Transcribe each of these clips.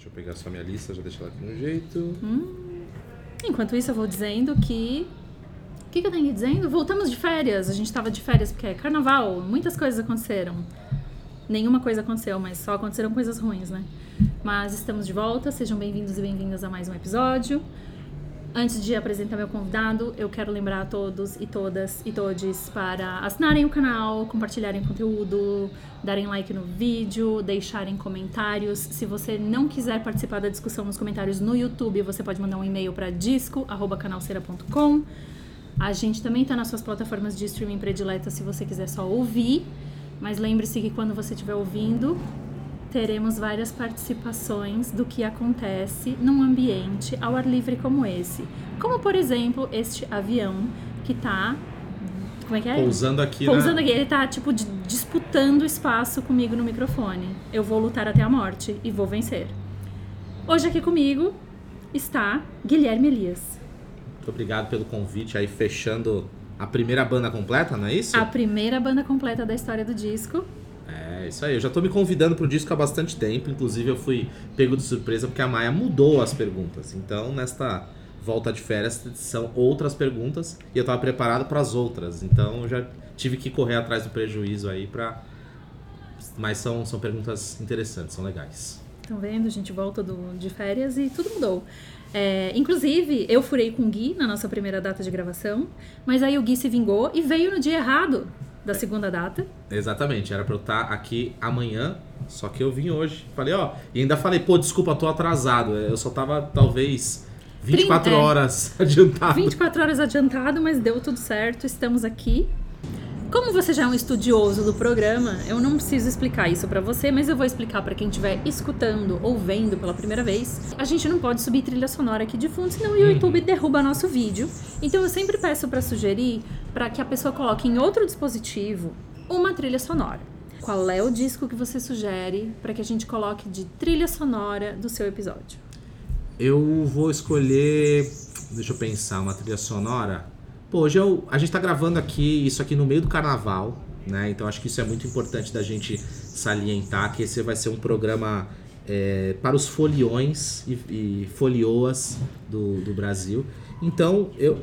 Deixa eu pegar só minha lista, já deixar ela aqui no jeito. Hum. Enquanto isso, eu vou dizendo que. O que, que eu tenho que ir dizendo? Voltamos de férias. A gente tava de férias porque é carnaval, muitas coisas aconteceram. Nenhuma coisa aconteceu, mas só aconteceram coisas ruins, né? Mas estamos de volta, sejam bem-vindos e bem-vindas a mais um episódio. Antes de apresentar meu convidado, eu quero lembrar a todos e todas e todes para assinarem o canal, compartilharem conteúdo, darem like no vídeo, deixarem comentários. Se você não quiser participar da discussão nos comentários no YouTube, você pode mandar um e-mail para disco@canalceira.com. A gente também está nas suas plataformas de streaming prediletas se você quiser só ouvir. Mas lembre-se que quando você estiver ouvindo, teremos várias participações do que acontece num ambiente ao ar livre como esse. Como, por exemplo, este avião que está como é que é? Pousando aqui, Pousando né? aqui. Ele tá, tipo, di- disputando espaço comigo no microfone. Eu vou lutar até a morte e vou vencer. Hoje aqui comigo está Guilherme Elias. Muito obrigado pelo convite aí, fechando a primeira banda completa, não é isso? A primeira banda completa da história do disco. É, isso aí. Eu já tô me convidando pro disco há bastante tempo. Inclusive, eu fui pego de surpresa porque a Maia mudou as perguntas. Então, nesta volta de férias, são outras perguntas e eu tava preparado para as outras. Então, eu já tive que correr atrás do prejuízo aí pra. Mas são, são perguntas interessantes, são legais. Estão vendo? A gente volta do, de férias e tudo mudou. É, inclusive, eu furei com o Gui na nossa primeira data de gravação, mas aí o Gui se vingou e veio no dia errado da segunda data. Exatamente, era pra eu estar aqui amanhã, só que eu vim hoje. Falei, ó, e ainda falei, pô, desculpa, tô atrasado. Eu só tava talvez 24 Trin- é. horas adiantado. 24 horas adiantado, mas deu tudo certo, estamos aqui. Como você já é um estudioso do programa, eu não preciso explicar isso pra você, mas eu vou explicar pra quem estiver escutando ou vendo pela primeira vez. A gente não pode subir trilha sonora aqui de fundo, senão o YouTube derruba nosso vídeo. Então eu sempre peço pra sugerir pra que a pessoa coloque em outro dispositivo uma trilha sonora. Qual é o disco que você sugere pra que a gente coloque de trilha sonora do seu episódio? Eu vou escolher. Deixa eu pensar, uma trilha sonora. Pô, hoje eu, a gente tá gravando aqui, isso aqui no meio do carnaval, né? Então acho que isso é muito importante da gente salientar, que esse vai ser um programa é, para os foliões e, e folioas do, do Brasil. Então, eu.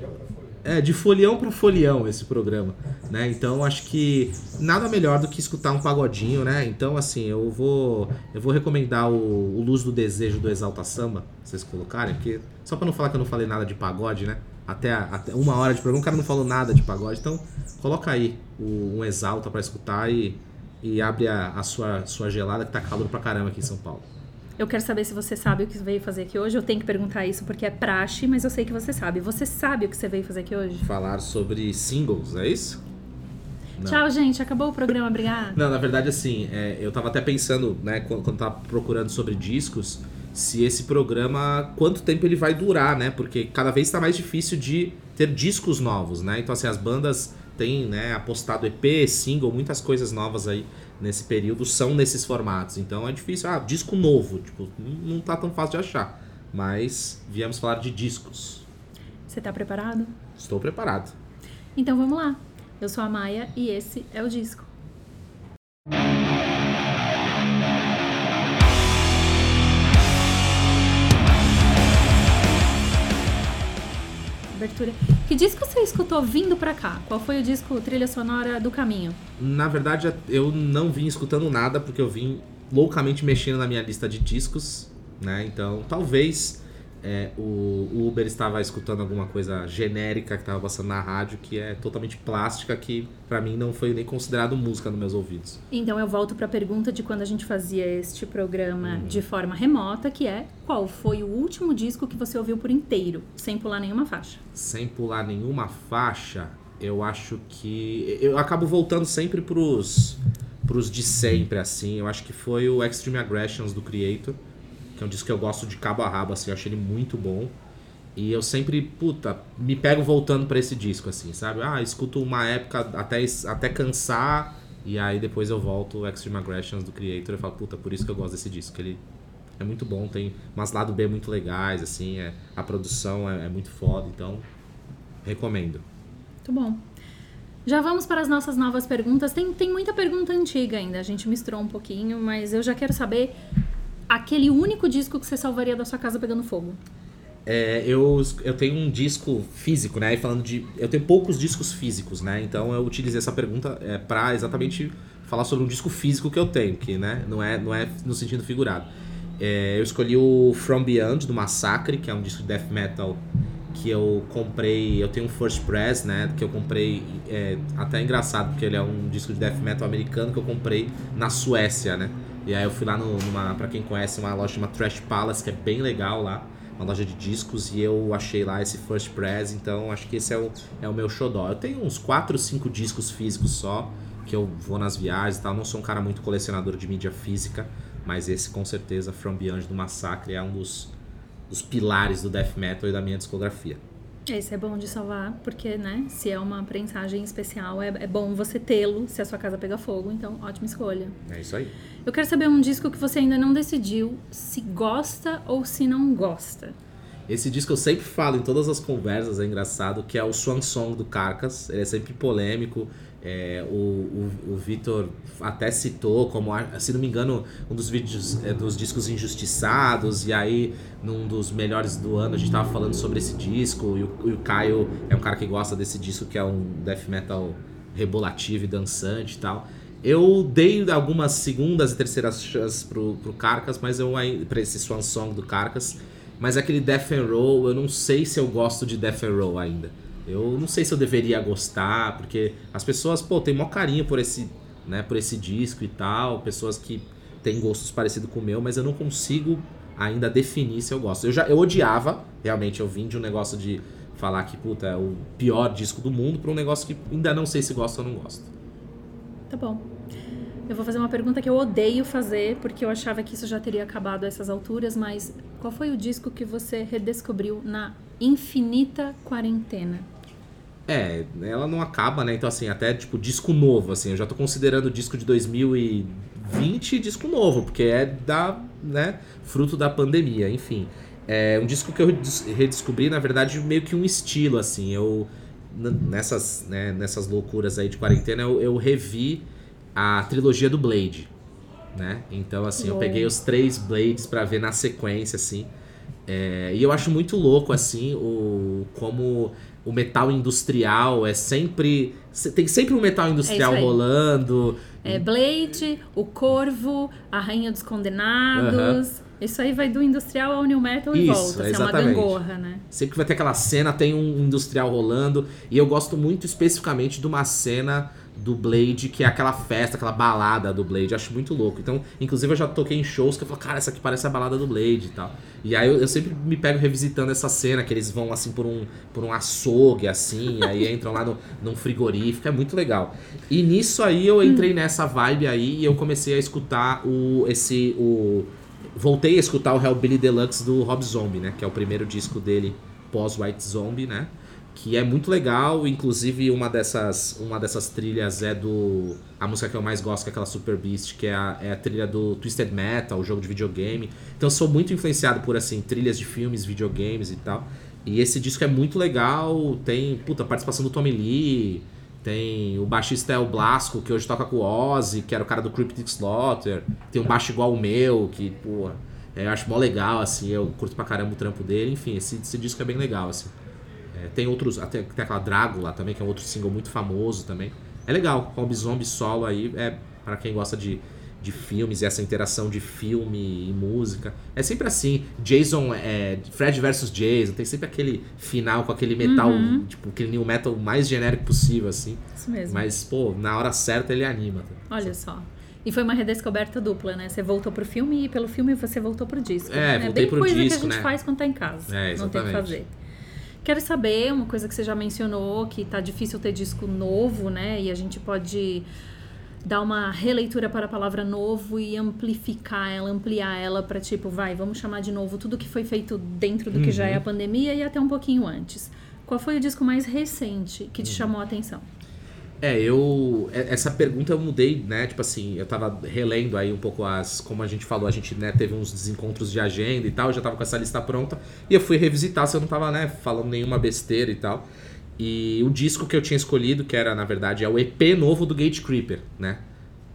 É, de folião para folião esse programa, né? Então acho que nada melhor do que escutar um pagodinho, né? Então assim, eu vou eu vou recomendar o, o Luz do Desejo do Exalta Samba, vocês colocarem, porque só para não falar que eu não falei nada de pagode, né? Até, até uma hora de programa o cara não falou nada de pagode, então coloca aí o, um Exalta para escutar e, e abre a, a sua, sua gelada que tá calor pra caramba aqui em São Paulo. Eu quero saber se você sabe o que veio fazer aqui hoje. Eu tenho que perguntar isso porque é praxe, mas eu sei que você sabe. Você sabe o que você veio fazer aqui hoje? Falar sobre singles, é isso? Não. Tchau, gente. Acabou o programa. Obrigada. Não, na verdade, assim, é, eu tava até pensando, né, quando, quando tava procurando sobre discos, se esse programa, quanto tempo ele vai durar, né? Porque cada vez tá mais difícil de ter discos novos, né? Então, assim, as bandas têm, né, apostado EP, single, muitas coisas novas aí nesse período são nesses formatos. Então é difícil, ah, disco novo, tipo, não tá tão fácil de achar. Mas viemos falar de discos. Você tá preparado? Estou preparado. Então vamos lá. Eu sou a Maia e esse é o disco. Que disco você escutou vindo pra cá? Qual foi o disco trilha sonora do caminho? Na verdade, eu não vim escutando nada porque eu vim loucamente mexendo na minha lista de discos, né? Então, talvez é, o, o Uber estava escutando alguma coisa genérica que estava passando na rádio que é totalmente plástica que pra mim não foi nem considerado música nos meus ouvidos. Então eu volto pra pergunta de quando a gente fazia este programa de forma remota, que é qual foi o último disco que você ouviu por inteiro, sem pular nenhuma faixa? Sem pular nenhuma faixa, eu acho que eu acabo voltando sempre pros pros de sempre assim. Eu acho que foi o Extreme Aggressions do Creator. Que é um disco que eu gosto de cabo a rabo, assim, eu achei ele muito bom. E eu sempre, puta, me pego voltando pra esse disco, assim, sabe? Ah, escuto uma época até, até cansar, e aí depois eu volto o Extreme Aggressions do Creator e falo, puta, por isso que eu gosto desse disco, que ele é muito bom, tem umas lado B muito legais, assim, é, a produção é, é muito foda, então recomendo. Muito bom. Já vamos para as nossas novas perguntas. Tem, tem muita pergunta antiga ainda, a gente misturou um pouquinho, mas eu já quero saber aquele único disco que você salvaria da sua casa pegando fogo? É, eu, eu tenho um disco físico, né? E falando de. Eu tenho poucos discos físicos, né? Então eu utilizei essa pergunta é, para exatamente falar sobre um disco físico que eu tenho, que né, não, é, não é no sentido figurado. É, eu escolhi o From Beyond do Massacre, que é um disco de death metal que eu comprei. Eu tenho um First Press, né? Que eu comprei. É, até é engraçado, porque ele é um disco de death metal americano que eu comprei na Suécia, né? E aí eu fui lá no, numa, pra quem conhece, uma loja chamada Trash Palace, que é bem legal lá uma loja de discos e eu achei lá esse First Press, então acho que esse é o, é o meu xodó. Eu tenho uns 4 ou 5 discos físicos só, que eu vou nas viagens e tal. Não sou um cara muito colecionador de mídia física, mas esse com certeza, From Beyond do Massacre, é um dos, dos pilares do death metal e da minha discografia. Esse é bom de salvar, porque, né, se é uma prensagem especial, é, é bom você tê-lo se a sua casa pegar fogo, então ótima escolha. É isso aí. Eu quero saber um disco que você ainda não decidiu se gosta ou se não gosta. Esse disco eu sempre falo em todas as conversas, é engraçado, que é o Swan Song do Carcas. Ele é sempre polêmico. É, o, o, o Vitor até citou como, se não me engano, um dos vídeos é, dos discos injustiçados, e aí num dos melhores do ano a gente tava falando sobre esse disco, e o, e o Caio é um cara que gosta desse disco que é um death metal rebolativo e dançante e tal. Eu dei algumas segundas e terceiras chances pro, pro Carcas, mas eu para esse Swan Song do Carcas, mas aquele Death and Roll, eu não sei se eu gosto de Death and Roll ainda. Eu não sei se eu deveria gostar, porque as pessoas, pô, tem maior carinho por esse, né, por esse disco e tal, pessoas que têm gostos parecidos com o meu, mas eu não consigo ainda definir se eu gosto. Eu já eu odiava, realmente, eu vim de um negócio de falar que, puta, é o pior disco do mundo para um negócio que ainda não sei se gosto ou não gosto. Tá bom. Eu vou fazer uma pergunta que eu odeio fazer, porque eu achava que isso já teria acabado a essas alturas, mas qual foi o disco que você redescobriu na infinita quarentena? É, ela não acaba, né? Então, assim, até tipo disco novo, assim, eu já tô considerando o disco de 2020 disco novo, porque é da, né, fruto da pandemia, enfim. É um disco que eu redescobri, na verdade, meio que um estilo, assim. Eu, nessas, né, nessas loucuras aí de quarentena, eu, eu revi a trilogia do Blade, né? Então, assim, eu peguei os três Blades para ver na sequência, assim. É, e eu acho muito louco, assim, o como o metal industrial é sempre. Tem sempre um metal industrial é rolando. É Blade, o Corvo, a Rainha dos Condenados. Isso aí vai do industrial ao new metal e volta. Assim, exatamente. é uma gangorra, né? Sempre que vai ter aquela cena, tem um industrial rolando. E eu gosto muito especificamente de uma cena do Blade, que é aquela festa, aquela balada do Blade. acho muito louco. Então, inclusive, eu já toquei em shows que eu falo, cara, essa aqui parece a balada do Blade e tal. E aí eu, eu, sempre me pego revisitando essa cena, que eles vão assim por um, por um açougue, assim, aí entram lá no, num frigorífico, é muito legal. E nisso aí eu entrei nessa vibe aí e eu comecei a escutar o. esse. o. Voltei a escutar o Hellbilly Deluxe do Rob Zombie, né? Que é o primeiro disco dele pós-White Zombie, né? Que é muito legal, inclusive uma dessas, uma dessas trilhas é do a música que eu mais gosto, que é aquela Super Beast, que é a, é a trilha do Twisted Metal, o jogo de videogame. Então sou muito influenciado por assim trilhas de filmes, videogames e tal. E esse disco é muito legal, tem, puta, participação do Tommy Lee, tem o baixista é o Blasco, que hoje toca com o Ozzy, que era o cara do Cryptic Slaughter. Tem um baixo igual o meu, que, pô, eu acho mó legal, assim, eu curto pra caramba o trampo dele. Enfim, esse, esse disco é bem legal, assim. É, tem outros, até tem aquela Drácula também, que é um outro single muito famoso também. É legal, Rob Zombie solo aí, é para quem gosta de, de filmes e essa interação de filme e música. É sempre assim, Jason, é, Fred versus Jason, tem sempre aquele final com aquele metal, uhum. tipo, aquele new metal mais genérico possível, assim. Isso mesmo. Mas, pô, na hora certa ele anima. Olha só. E foi uma redescoberta dupla, né? Você voltou pro filme e pelo filme você voltou pro disco. É, é voltei bem pro coisa disco, que a gente né? faz quando tá em casa. É, exatamente. Não tem o que fazer. Quero saber, uma coisa que você já mencionou, que tá difícil ter disco novo, né? E a gente pode dar uma releitura para a palavra novo e amplificar ela, ampliar ela para tipo, vai, vamos chamar de novo tudo que foi feito dentro do que já é a uhum. pandemia e até um pouquinho antes. Qual foi o disco mais recente que te uhum. chamou a atenção? É, eu. É, essa pergunta eu mudei, né? Tipo assim, eu tava relendo aí um pouco as. Como a gente falou, a gente né, teve uns desencontros de agenda e tal, eu já tava com essa lista pronta. E eu fui revisitar se eu não tava, né, falando nenhuma besteira e tal. E o disco que eu tinha escolhido, que era, na verdade, é o EP novo do Gate Creeper, né?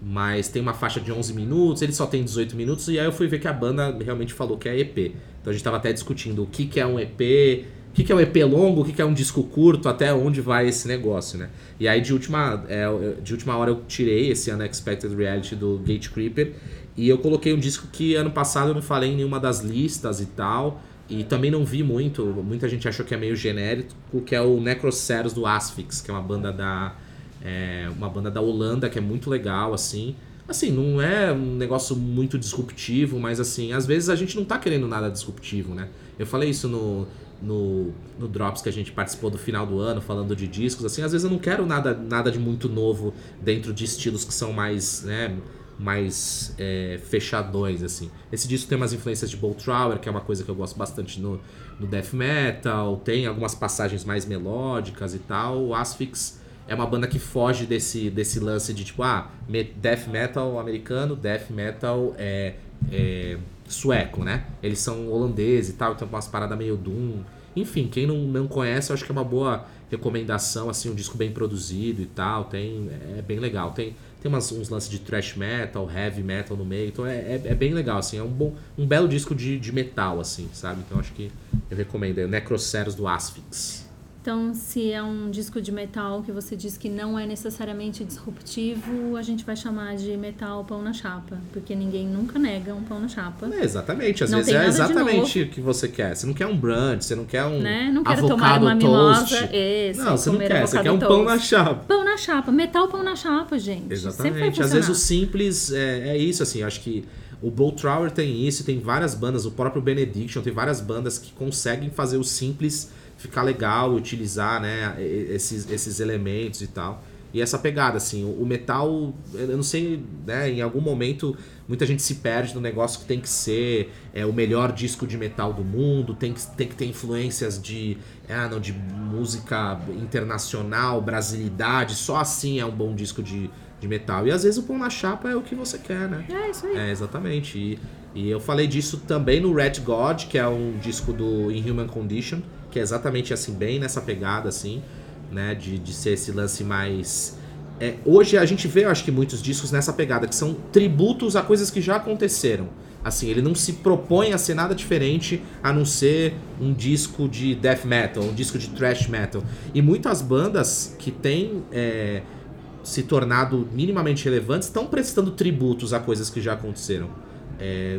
mas tem uma faixa de 11 minutos, ele só tem 18 minutos, e aí eu fui ver que a banda realmente falou que é EP. Então a gente tava até discutindo o que, que é um EP, o que, que é um EP longo, o que, que é um disco curto, até onde vai esse negócio, né? E aí de última, é, de última hora eu tirei esse Unexpected Reality do Gate Creeper e eu coloquei um disco que ano passado eu não falei em nenhuma das listas e tal. E também não vi muito, muita gente achou que é meio genérico, que é o Necroceros do Asphyx, que é uma banda da é, uma banda da Holanda que é muito legal assim. Assim, não é um negócio muito disruptivo, mas assim, às vezes a gente não tá querendo nada disruptivo, né? Eu falei isso no, no, no Drops que a gente participou do final do ano, falando de discos, assim, às vezes eu não quero nada, nada de muito novo dentro de estilos que são mais, né, mais é, fechadões, assim. Esse disco tem umas influências de Bolt Trower, que é uma coisa que eu gosto bastante no, no death metal, tem algumas passagens mais melódicas e tal. O Asphyx é uma banda que foge desse, desse lance de tipo, ah, death metal americano, death metal é, é sueco, né? Eles são holandeses e tal, então umas paradas meio doom. Enfim, quem não, não conhece, eu acho que é uma boa recomendação, assim, um disco bem produzido e tal, tem, é bem legal. Tem, tem umas, uns lances de thrash metal, heavy metal no meio, então é, é, é, bem legal, assim, é um, bom, um belo disco de, de metal, assim, sabe? Então acho que eu recomendo, é Necroceros do Asphyx. Então, se é um disco de metal que você diz que não é necessariamente disruptivo, a gente vai chamar de metal pão na chapa, porque ninguém nunca nega um pão na chapa. É, exatamente, às não vezes é exatamente o que você quer. Você não quer um brunch, você não quer um né? Não quero tomar uma toast. mimosa, esse, não, você não quer, você quer um pão na chapa. Pão na chapa, metal pão na chapa, gente. Exatamente. Às vezes o simples é, é isso, assim, acho que o Bolt Trower tem isso, tem várias bandas, o próprio Benediction tem várias bandas que conseguem fazer o simples ficar legal utilizar, né, esses, esses elementos e tal. E essa pegada, assim, o metal, eu não sei, né, em algum momento muita gente se perde no negócio que tem que ser é, o melhor disco de metal do mundo, tem que, tem que ter influências de, ah, não, de música internacional, brasilidade, só assim é um bom disco de, de metal. E às vezes o pão na chapa é o que você quer, né? É, isso aí. É, exatamente. E, e eu falei disso também no Red God, que é um disco do Inhuman Condition, que é exatamente assim, bem nessa pegada, assim, né? De, de ser esse lance mais. É, hoje a gente vê, eu acho que muitos discos nessa pegada, que são tributos a coisas que já aconteceram. Assim, ele não se propõe a ser nada diferente a não ser um disco de death metal, um disco de thrash metal. E muitas bandas que têm é, se tornado minimamente relevantes estão prestando tributos a coisas que já aconteceram. É,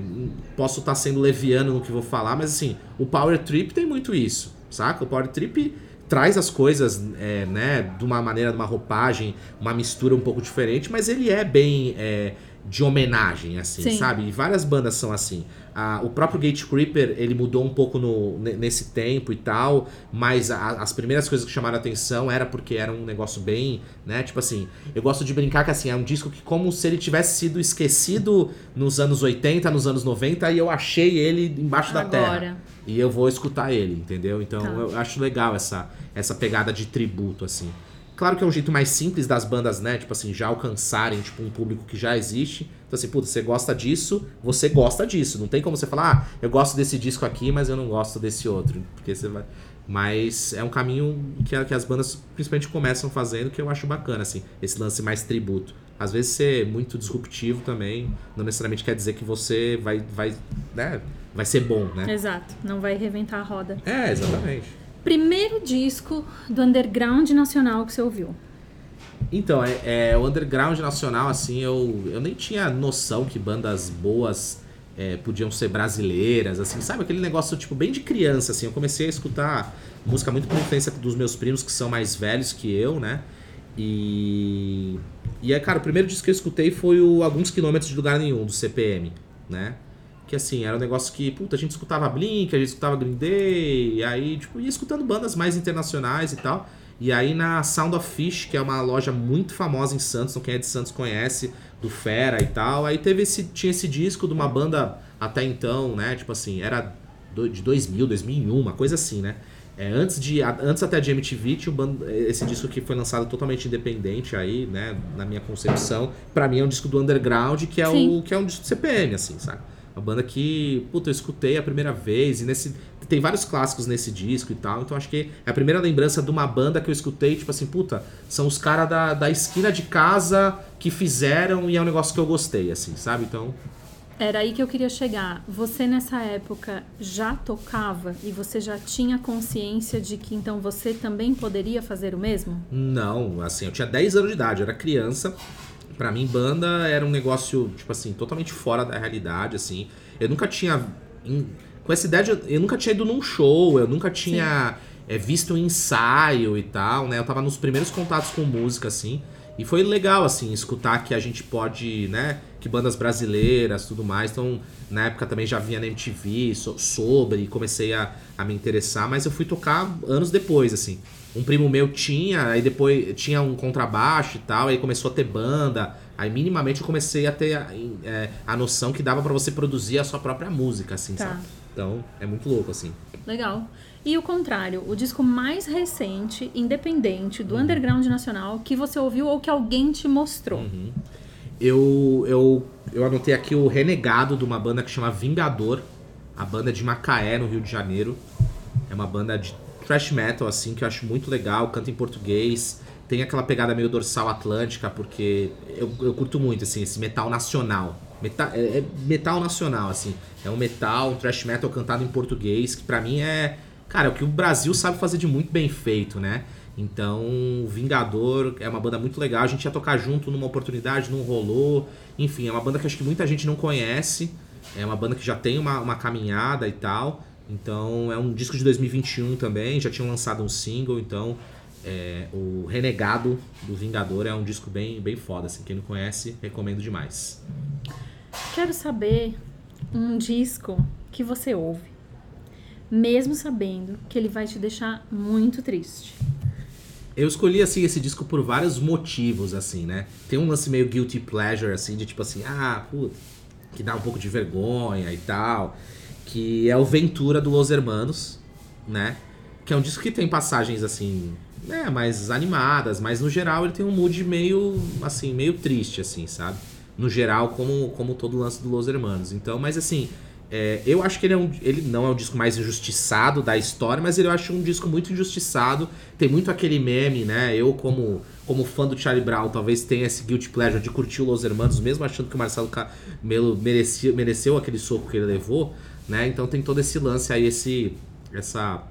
posso estar sendo leviano no que vou falar, mas assim, o Power Trip tem muito isso saca? O Power Trip traz as coisas, é, né, de uma maneira, de uma roupagem, uma mistura um pouco diferente, mas ele é bem é, de homenagem, assim, Sim. sabe? E várias bandas são assim. Ah, o próprio Gate Creeper, ele mudou um pouco no, nesse tempo e tal, mas a, as primeiras coisas que chamaram a atenção era porque era um negócio bem, né? Tipo assim, eu gosto de brincar que assim, é um disco que como se ele tivesse sido esquecido nos anos 80, nos anos 90, e eu achei ele embaixo Agora. da terra. E eu vou escutar ele, entendeu? Então tá. eu acho legal essa, essa pegada de tributo, assim. Claro que é um jeito mais simples das bandas, né? Tipo assim, já alcançarem tipo, um público que já existe. Então, assim, puta, você gosta disso, você gosta disso. Não tem como você falar, ah, eu gosto desse disco aqui, mas eu não gosto desse outro. Porque você vai. Mas é um caminho que, que as bandas principalmente começam fazendo que eu acho bacana, assim, esse lance mais tributo. Às vezes ser muito disruptivo também, não necessariamente quer dizer que você vai, vai, né, vai ser bom, né? Exato, não vai reventar a roda. É, exatamente. Primeiro disco do underground nacional que você ouviu? Então, é, é, o underground nacional, assim, eu, eu nem tinha noção que bandas boas é, podiam ser brasileiras, assim, sabe? Aquele negócio, tipo, bem de criança, assim. Eu comecei a escutar música muito por influência dos meus primos, que são mais velhos que eu, né? E... E, cara, o primeiro disco que eu escutei foi o Alguns Quilômetros de Lugar Nenhum, do CPM, né? Que, assim, era um negócio que, puta, a gente escutava Blink, a gente escutava Green Day, e aí, tipo, ia escutando bandas mais internacionais e tal. E aí na Sound of Fish, que é uma loja muito famosa em Santos, então quem é de Santos conhece, do Fera e tal. Aí teve esse, tinha esse disco de uma banda até então, né? Tipo assim, era de 2000, 2001, uma coisa assim, né? É, antes, de, antes até de MTV, tinha um esse disco que foi lançado totalmente independente aí, né? Na minha concepção. para mim é um disco do underground, que é, o, que é um disco do CPM, assim, sabe? Uma banda que, puta, eu escutei a primeira vez e nesse. Tem vários clássicos nesse disco e tal, então acho que é a primeira lembrança de uma banda que eu escutei, tipo assim, puta, são os caras da, da esquina de casa que fizeram e é um negócio que eu gostei, assim, sabe? Então. Era aí que eu queria chegar. Você nessa época já tocava e você já tinha consciência de que então você também poderia fazer o mesmo? Não, assim, eu tinha 10 anos de idade, eu era criança. Pra mim, banda era um negócio, tipo assim, totalmente fora da realidade, assim. Eu nunca tinha. em- com essa ideia, de, eu nunca tinha ido num show, eu nunca tinha é, visto um ensaio e tal, né? Eu tava nos primeiros contatos com música, assim. E foi legal, assim, escutar que a gente pode, né? Que bandas brasileiras, tudo mais. Então, na época também já vinha na MTV so- sobre, e comecei a, a me interessar, mas eu fui tocar anos depois, assim. Um primo meu tinha, aí depois tinha um contrabaixo e tal, aí começou a ter banda. Aí minimamente eu comecei a ter a, é, a noção que dava pra você produzir a sua própria música, assim, Tá. sabe? Então, é muito louco, assim. Legal. E o contrário, o disco mais recente, independente, do underground nacional, que você ouviu ou que alguém te mostrou. Uhum. Eu, eu, eu anotei aqui o Renegado de uma banda que chama Vingador, a banda de Macaé, no Rio de Janeiro. É uma banda de thrash metal, assim, que eu acho muito legal, canta em português. Tem aquela pegada meio dorsal atlântica, porque eu, eu curto muito, assim, esse metal nacional. Meta, é, é metal nacional, assim. É um metal, um thrash metal cantado em português, que pra mim é, cara, é o que o Brasil sabe fazer de muito bem feito, né? Então, Vingador é uma banda muito legal. A gente ia tocar junto numa oportunidade, não rolou. Enfim, é uma banda que acho que muita gente não conhece. É uma banda que já tem uma, uma caminhada e tal. Então, é um disco de 2021 também. Já tinham lançado um single. Então, é, o Renegado do Vingador é um disco bem, bem foda. Assim. Quem não conhece, recomendo demais. Quero saber um disco que você ouve, mesmo sabendo que ele vai te deixar muito triste. Eu escolhi assim esse disco por vários motivos assim, né? Tem um lance meio guilty pleasure assim, de tipo assim, ah, puta, que dá um pouco de vergonha e tal, que é o Ventura do Los Hermanos, né? Que é um disco que tem passagens assim, né, mais animadas, mas no geral ele tem um mood meio assim, meio triste assim, sabe? No geral, como como todo o lance do Los Hermanos. Então, mas assim, é, eu acho que ele, é um, ele não é o disco mais injustiçado da história, mas ele eu acho um disco muito injustiçado. Tem muito aquele meme, né? Eu, como, como fã do Charlie Brown, talvez tenha esse guilty pleasure de curtir o Los Hermanos, mesmo achando que o Marcelo Camelo merecia, mereceu aquele soco que ele levou, né? Então tem todo esse lance aí, esse, essa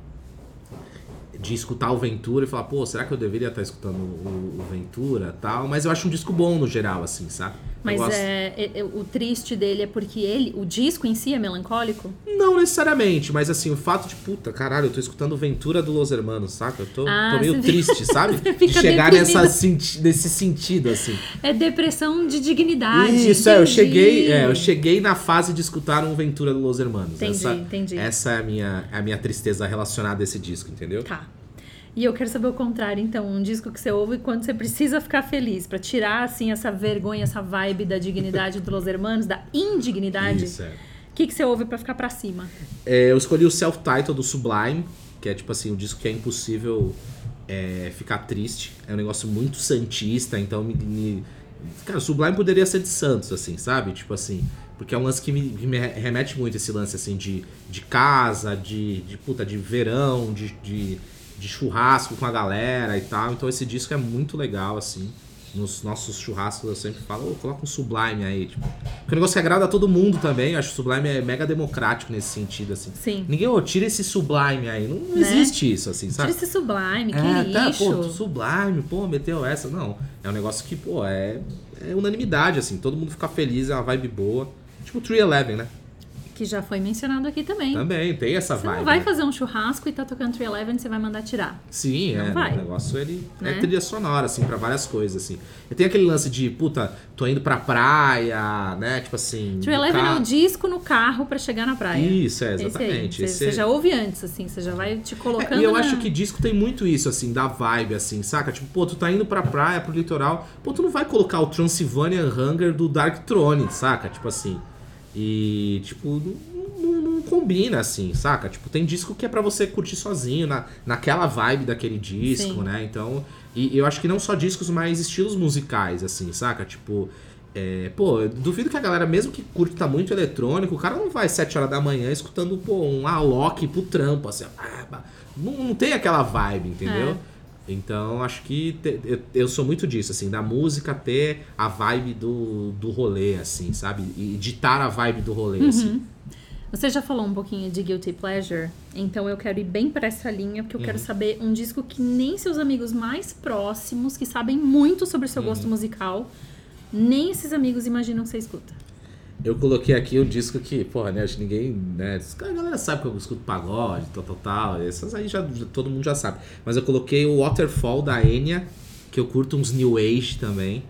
de escutar o Ventura e falar, pô, será que eu deveria estar escutando o, o Ventura tal? Mas eu acho um disco bom no geral, assim, sabe? Mas é, é- é- o triste dele é porque ele, o disco em si é melancólico? Não necessariamente, mas assim, o fato de, puta, caralho, eu tô escutando Ventura do Los Hermanos, saca? Eu tô, Ah, tô meio triste, sabe? Você De fica chegar deprimido. nessa, nesse sentido, assim. É depressão de dignidade. Isso, é, eu entendi. cheguei, é, eu cheguei na fase de escutar um Ventura do Los Hermanos. Entendi, essa, entendi. Essa é a minha, a minha tristeza relacionada a esse disco, entendeu? Tá. E eu quero saber o contrário, então, um disco que você ouve quando você precisa ficar feliz, pra tirar assim essa vergonha, essa vibe da dignidade do Los Hermanos, da indignidade. Isso, é. O que, que você ouve pra ficar pra cima? É, eu escolhi o self-title do Sublime, que é tipo assim, um disco que é impossível é, ficar triste. É um negócio muito santista, então me, me- Cara, o Sublime poderia ser de Santos, assim, sabe? Tipo assim. Porque é um lance que me, me remete muito esse lance assim de, de casa, de, de puta, de verão, de, de, de churrasco com a galera e tal. Então esse disco é muito legal, assim. Nos nossos churrascos eu sempre falo, ô, coloca um Sublime aí, tipo. Porque é um negócio que agrada a todo mundo também. Eu acho que o Sublime é mega democrático nesse sentido, assim. Sim. Ninguém, ô, tira esse Sublime aí. Não, não Né? existe isso, assim, Tira sabe? esse sublime, que é, tá, lixo. pô, Sublime, pô, meteu essa. Não, é um negócio que, pô, é, é unanimidade, assim. Todo mundo fica feliz, é uma vibe boa. Tipo o 311, né? Que já foi mencionado aqui também. Também tem essa Você vibe. não vai né? fazer um churrasco e tá tocando 311, você vai mandar tirar. Sim, Não é. vai. O negócio ele é Né? trilha sonora, assim, pra várias coisas, assim. E tem aquele lance de, puta, tô indo pra praia, né? Tipo assim. do 311 é carro. o disco no carro pra chegar na praia. Isso, é, exatamente. Você, Esse você já ouve antes, assim, você já vai te colocando. É, e eu na- acho que disco tem muito isso, assim, da vibe, assim, saca? Tipo, pô, tu tá indo pra praia, pro litoral, pô, tu não vai colocar o Transylvanian Hunger do Dark Throne, saca? Tipo assim. E, tipo, não, não- não combina, assim, saca? Tipo, tem disco que é pra você curtir sozinho, na, naquela vibe daquele disco, Sim. né? Então, e eu acho que não só discos, mas estilos musicais, assim, saca? Tipo, É, pô, eu duvido que a galera, mesmo que curta muito eletrônico, o cara não vai 7 horas da manhã escutando, pô, um Alok pro trampo, assim, ah, não, não tem aquela vibe, entendeu? É. Então, acho que te- eu, eu sou muito disso, assim, da música ter a vibe do, do rolê, assim, sabe? E ditar a vibe do rolê, assim. Você já falou um pouquinho de Guilty Pleasure, então eu quero ir bem pra essa linha, porque eu quero saber um disco que nem seus amigos mais próximos, que sabem muito sobre o seu gosto musical, nem esses amigos imaginam que você escuta. Eu coloquei aqui um disco que, porra, né? Acho que ninguém, né? A galera sabe que eu escuto pagode, tal, tal, tal. Essas aí já, todo mundo já sabe. Mas eu coloquei o Waterfall da Enya, que eu curto uns New Age também.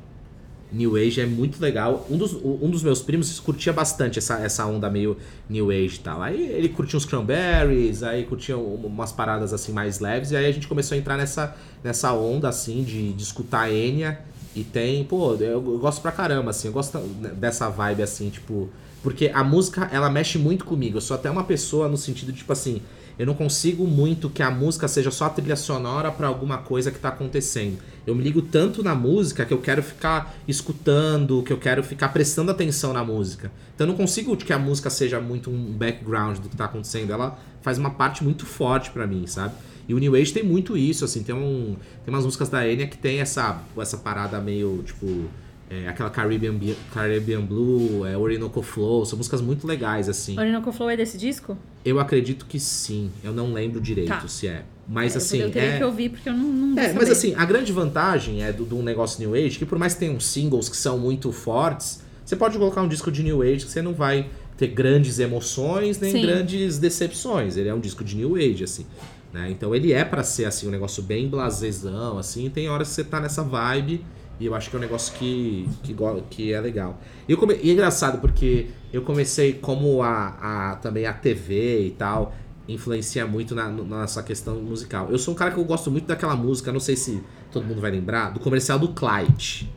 New Age é muito legal. Um dos, um dos meus primos curtia bastante essa, essa onda meio New Age e tal. Aí ele curtia uns Cranberries, aí curtia um- umas paradas assim mais leves. E aí a gente começou a entrar nessa, nessa onda assim de, de escutar Enya. E tem, pô, eu, gosto pra caramba, assim. Eu gosto dessa vibe assim, tipo. Porque a música, ela mexe muito comigo. Eu sou até uma pessoa no sentido de, tipo assim, eu não consigo muito que a música seja só a trilha sonora pra alguma coisa que tá acontecendo. Eu me ligo tanto na música que eu quero ficar escutando, que eu quero ficar prestando atenção na música. Então eu não consigo que a música seja muito um background do que tá acontecendo. Ela faz uma parte muito forte pra mim, sabe? E o New Age tem muito isso, assim, tem, um, tem umas músicas da Enya que tem essa, essa parada meio, tipo, é, aquela Caribbean, Caribbean Blue, é, Orinoco Flow, são músicas muito legais, assim. Orinoco Flow é desse disco? Eu acredito que sim, eu não lembro direito Tá. se é. Mas É, assim, eu teria é... que ouvir porque eu não, não É, mas saber. assim, a grande vantagem é do, do negócio New Age, que por mais que tenham singles que são muito fortes, você pode colocar um disco de New Age que você não vai ter grandes emoções nem Sim. grandes decepções. Ele é um disco de New Age, assim. Né? Então ele é pra ser assim, um negócio bem blasezão, assim, tem horas que você tá nessa vibe. E eu acho que é um negócio que, que, que é legal. E, come... e é engraçado, porque eu comecei como a, a também a TV e tal influencia muito na, no- nessa questão musical. Eu sou um cara que eu gosto muito daquela música, não sei se todo mundo vai lembrar, do comercial do Clyde.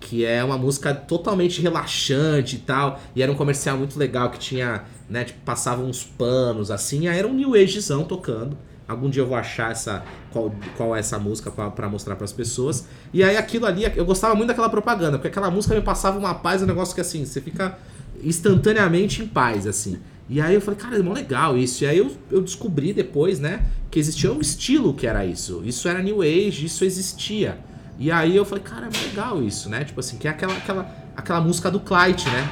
Que é uma música totalmente relaxante e tal. E era um comercial muito legal que tinha, né, tipo, passava uns panos assim. Aí era um New Agezão tocando. Algum dia eu vou achar essa qual, qual é essa música pra- pra mostrar pras pessoas. E aí aquilo ali, eu gostava muito daquela propaganda, porque aquela música me passava uma paz, um negócio que assim, você fica instantaneamente em paz, assim. E aí eu falei, cara, é mó legal isso. E aí eu, eu descobri depois, né, que existia um estilo que era isso. Isso era New Age, isso existia. E aí eu falei, cara, é legal isso, né? Tipo assim, que é aquela, aquela, aquela música do Clyde, né?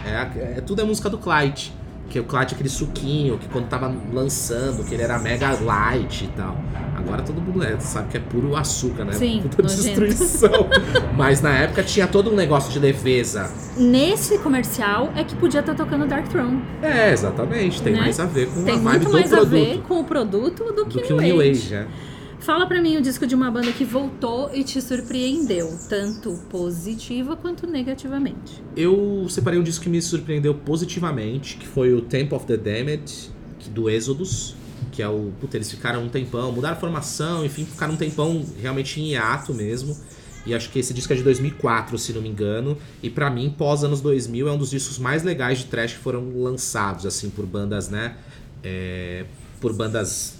É, é- tudo é música do Clyde. Que o Clyde é aquele suquinho, que quando tava lançando, que ele era mega light e tal. Agora todo mundo é, sabe que é puro açúcar, né? Sim, Puta destruição. Mas na época tinha todo um negócio de leveza. Nesse comercial é que podia estar tocando Dark Throne. É, exatamente. Tem Né? mais a ver com Tem a vibe muito do mais a produto. ver com o produto do que, do que o New Age, né? Fala pra mim o disco de uma banda que voltou e te surpreendeu, tanto positiva quanto negativamente. Eu separei um disco que me surpreendeu positivamente, que foi o Temple of the Damned, do Exodus, que é o. Puta, eles ficaram um tempão, mudaram a formação, enfim, ficaram um tempão realmente em hiato mesmo. E acho que esse disco é de 2004, se não me engano. E pra mim, pós anos 2000, é um dos discos mais legais de trash que foram lançados, assim, por bandas, né? É, por bandas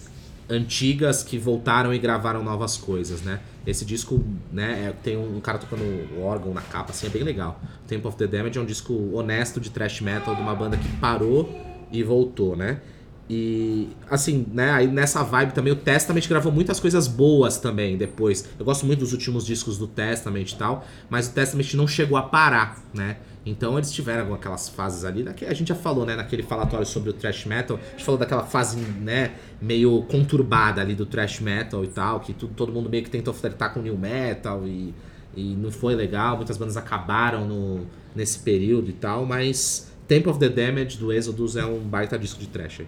antigas que voltaram e gravaram novas coisas, né? Esse disco, né, é- tem um cara tocando órgão na capa, assim, é bem legal. Temple of the Damage é um disco honesto de thrash metal de uma banda que parou e voltou, né? E, assim, né, aí nessa vibe também o Testament gravou muitas coisas boas também depois. Eu gosto muito dos últimos discos do Testament e tal, mas o Testament não chegou a parar, né? Então eles tiveram aquelas fases ali, a gente já falou, né, naquele falatório sobre o thrash metal, a gente falou daquela fase, né, meio conturbada ali do thrash metal e tal, que tu- todo mundo meio que tentou flertar com new metal e, e não foi legal, muitas bandas acabaram no, nesse período e tal, mas Temple of the Damage do Exodus é um baita disco de thrash.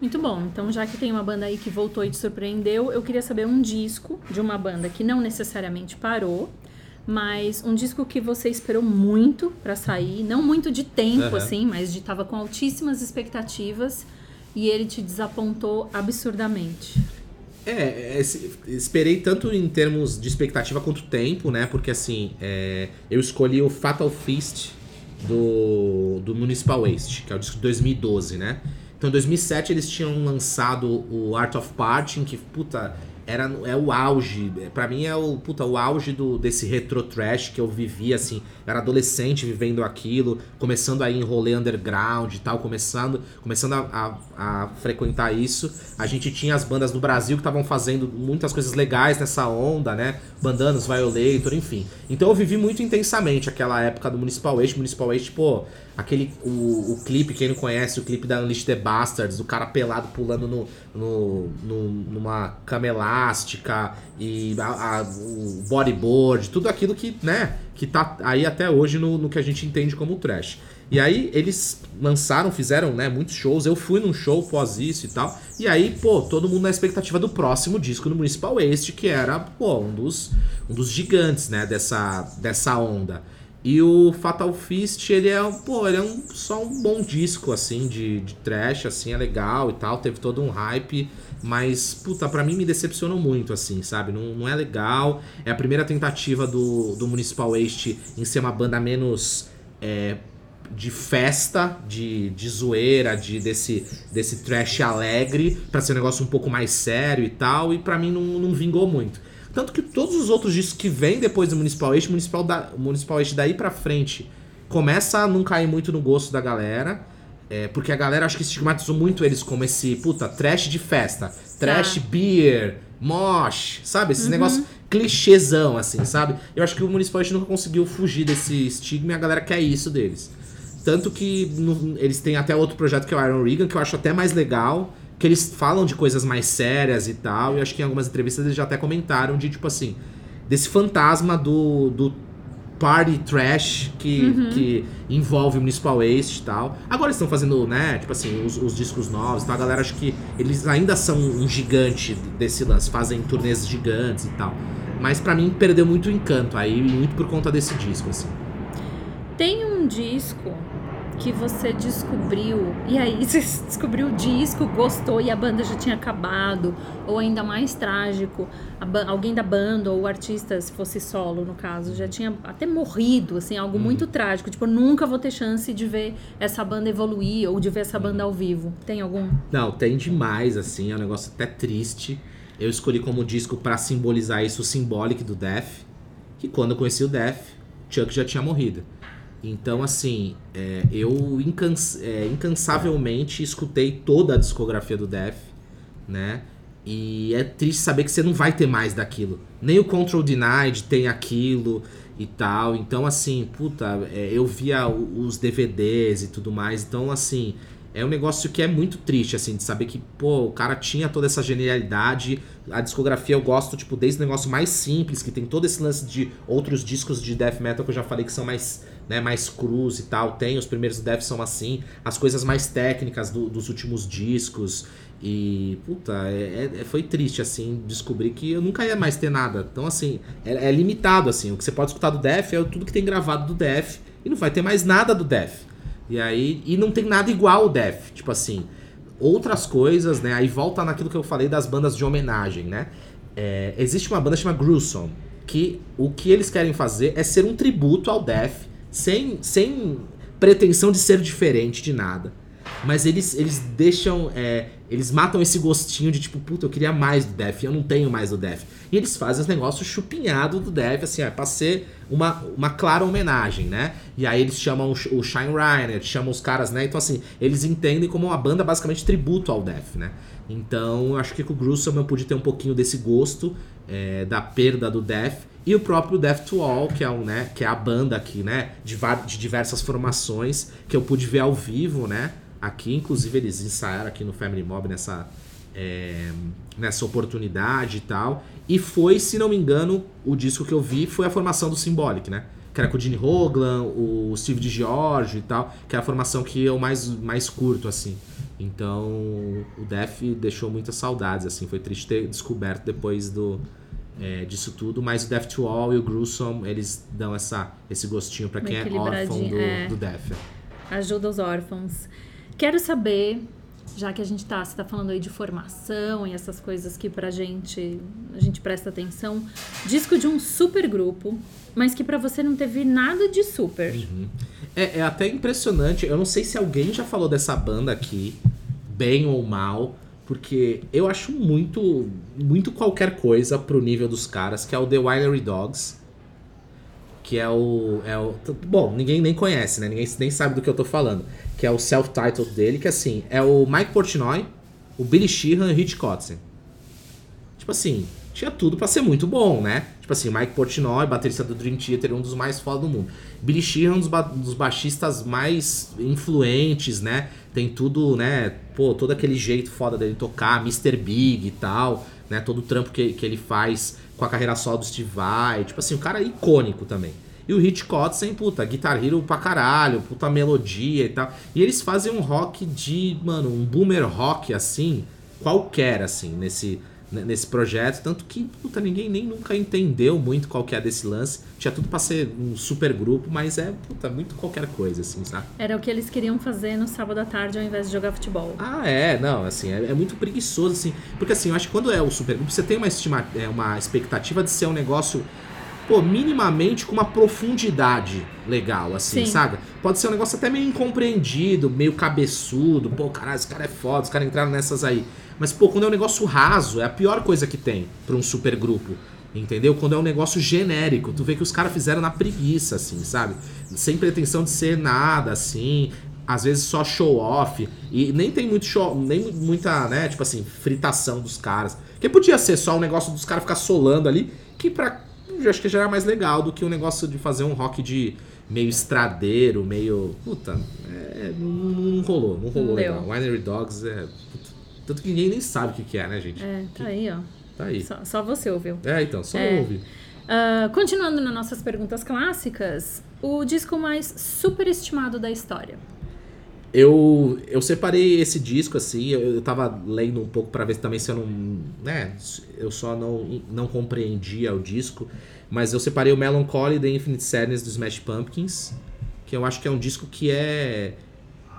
Muito bom. Então, já que tem uma banda aí que voltou e te surpreendeu, eu queria saber um disco de uma banda que não necessariamente parou, mas um disco que você esperou muito pra sair, não muito de tempo Aham. assim, mas de tava com altíssimas expectativas e ele te desapontou absurdamente. É, esse- esperei tanto em termos de expectativa quanto tempo, né? Porque assim, é, eu escolhi o Fatal Fist do, do Municipal Waste, que é o disco de 2012, né? Então em 2007 eles tinham lançado o Art of Parting, que, puta, era é o auge. Para mim é o, puta, o auge do, desse retro trash que eu vivi, assim. Era adolescente vivendo aquilo, começando aí em rolê underground e tal, começando, começando a, a, a frequentar isso. A gente tinha as bandas do Brasil que estavam fazendo muitas coisas legais nessa onda, né? Bandanos, Violator, enfim. Então eu vivi muito intensamente aquela época do Municipal Waste. Municipal Waste, pô, aquele o, o clipe, quem não conhece, o clipe da Unleashed the Bastards, o cara pelado pulando no, no, no numa cama elástica e a, a, o bodyboard, tudo aquilo que, né, que tá aí até hoje no, no que a gente entende como trash. E aí eles lançaram, fizeram, né, muitos shows. Eu fui num show pós isso e tal. E aí, pô, todo mundo na expectativa do próximo disco no Municipal Waste, que era, pô, um dos, um dos gigantes, né, dessa, dessa onda. E o Fatal Fist, ele é, pô, ele é um, só um bom disco, assim, de, de trash, assim, é legal e tal, teve todo um hype, mas, puta, pra mim me decepcionou muito, assim, sabe? Não, não é legal, é a primeira tentativa do, do Municipal Waste em ser uma banda menos é, de festa, de, de zoeira, de, desse, desse trash alegre, para ser um negócio um pouco mais sério e tal, e para mim não, não vingou muito. Tanto que todos os outros discos que vêm depois do Municipal Eixo, Municipal, da, Municipal Eixo daí pra frente, começa a não cair muito no gosto da galera. É, porque a galera acho que estigmatizou muito eles como esse, puta, trash de festa. Trash ah. beer, mosh, sabe? Esses uhum. negócios clichêzão, assim, sabe? Eu acho que o Municipal Eixo nunca conseguiu fugir desse estigma e a galera quer isso deles. Tanto que no, eles têm até outro projeto que é o Iron Regan, que eu acho até mais legal que eles falam de coisas mais sérias e tal, e acho que em algumas entrevistas eles já até comentaram de, tipo assim, desse fantasma do, do party trash que, uhum. que envolve o Municipal Waste e tal. Agora eles estão fazendo, né, tipo assim, os, os discos novos, tá? A galera acho que eles ainda são um gigante desse lance, fazem turnês gigantes e tal. Mas para mim perdeu muito o encanto aí, muito por conta desse disco, assim. Tem um disco que você descobriu, e aí você descobriu o disco, gostou e a banda já tinha acabado, ou ainda mais trágico, alguém da banda ou o artista, se fosse solo no caso, já tinha até morrido, assim, algo hum. muito trágico, tipo, nunca vou ter chance de ver essa banda evoluir ou de ver essa banda ao vivo. Tem algum? Não, tem demais, assim, é um negócio até triste. Eu escolhi como disco para simbolizar isso o Symbolic do Death, que quando eu conheci o Death, Chuck já tinha morrido. Então, assim, é, eu é, incansavelmente escutei toda a discografia do Def, né? E é triste saber que você não vai ter mais daquilo. Nem o Control Denied tem aquilo e tal. Então, assim, puta, é, eu via os DVDs e tudo mais. Então, assim, é um negócio que é muito triste, assim, de saber que, pô, o cara tinha toda essa genialidade. A discografia eu gosto, tipo, desde o negócio mais simples, que tem todo esse lance de outros discos de death metal que eu já falei que são mais né, mais cruz e tal. Tem, os primeiros devs são assim. As coisas mais técnicas do, dos últimos discos. E, puta, é, é, foi triste, assim, descobrir que eu nunca ia mais ter nada. Então, assim, é, é, limitado, assim. O que você pode escutar do Def é tudo que tem gravado do Def. E não vai ter mais nada do Def. E aí, e não tem nada igual ao Def. Tipo assim, outras coisas, né? Aí volta naquilo que eu falei das bandas de homenagem, né? É, existe uma banda chamada Gruesome, que o que eles querem fazer é ser um tributo ao Def sem, sem pretensão de ser diferente de nada. Mas eles, eles deixam. É, eles matam esse gostinho de tipo, puta, eu queria mais do Def, eu não tenho mais do Def. E eles fazem os negócios chupinhado do Def, assim, é, pra ser uma, uma clara homenagem, né? E aí eles chamam o, Shine Reiner, chamam os caras, né? Então, assim, eles entendem como uma banda basicamente tributo ao Def, né? Então, acho que com o Gruesome eu pude ter um pouquinho desse gosto é, da perda do Def. E o próprio Death to All, que é, um, né, que é a banda aqui, né? De, de diversas formações, que eu pude ver ao vivo, né? Aqui, inclusive, eles ensaiaram aqui no Family Mob nessa, é, nessa oportunidade e tal. E foi, se não me engano, o disco que eu vi foi a formação do Symbolic, né? Que era com o Gene Hoglan, o Steve DiGiorgio e tal, que é a formação que eu mais, mais curto, assim. Então, o Def deixou muitas saudades, assim. Foi triste ter descoberto depois do, é, disso tudo, mas o Death to All e o Gruesome, eles dão essa, esse gostinho para quem é órfão do, é. do Death. Ajuda os órfãos. Quero saber, já que a gente tá, você tá falando aí de formação e essas coisas que pra gente, a gente presta atenção, disco de um super grupo, mas que para você não teve nada de super. Uhum. É, é até impressionante, eu não sei se alguém já falou dessa banda aqui, bem ou mal, porque eu acho muito, muito qualquer coisa pro nível dos caras, que é o The Winery Dogs. Que é o, é o. Bom, ninguém nem conhece, né? Ninguém nem sabe do que eu tô falando. Que é o self-titled dele, que assim, é o Mike Portnoy, o Billy Sheehan e o Rich Kotzen. Tipo assim, tinha tudo para ser muito bom, né? Tipo assim, Mike Portnoy, baterista do Dream Theater, um dos mais foda do mundo. Billy Sheehan, um dos, ba dos baixistas mais influentes, né? Tem tudo, né? Pô, todo aquele jeito foda dele tocar, Mr. Big e tal, né? Todo o trampo que, que ele faz com a carreira solo do Steve Vai. Tipo assim, o cara é icônico também. E o Hit Kotzen, puta, Guitar Hero pra caralho, puta melodia e tal. E eles fazem um rock de, mano, um boomer rock assim, qualquer, assim, nesse nesse projeto, tanto que puta, ninguém nem nunca entendeu muito qual que é desse lance. Tinha tudo para ser um super grupo, mas é puta, muito qualquer coisa, assim, sabe? Era o que eles queriam fazer no sábado à tarde ao invés de jogar futebol. Ah, é, não, assim, é, é muito preguiçoso, assim. Porque assim, eu acho que quando é o super grupo, você tem uma, estima, é, uma expectativa de ser um negócio pô, minimamente com uma profundidade legal, assim, Sim. sabe? Pode ser um negócio até meio incompreendido, meio cabeçudo, pô, caralho, esse cara é foda, os caras entraram nessas aí. Mas, pô, quando é um negócio raso, é a pior coisa que tem pra um super grupo. Entendeu? Quando é um negócio genérico, tu vê que os caras fizeram na preguiça, assim, sabe? Sem pretensão de ser nada, assim. Às vezes só show off. E nem tem muito show, nem muita, né, tipo assim, fritação dos caras. Que podia ser só um negócio dos caras ficar solando ali, que pra. Eu acho que já era mais legal do que um negócio de fazer um rock de meio estradeiro, meio. Puta, é, não, não, rolou, não rolou legal. Winery Dogs é. Tanto que ninguém nem sabe o que, que é, né, gente? É, tá aí, ó. Tá aí. Só, só você ouviu. É, então, só é. ouve. Uh, continuando nas nossas perguntas clássicas, o disco mais superestimado da história. Eu, eu separei esse disco assim, eu, eu tava lendo um pouco para ver também se eu não, né, eu só não, não compreendia o disco, mas eu separei o Melancholy The Infinite Sadness do Smash Pumpkins, que eu acho que é um disco que é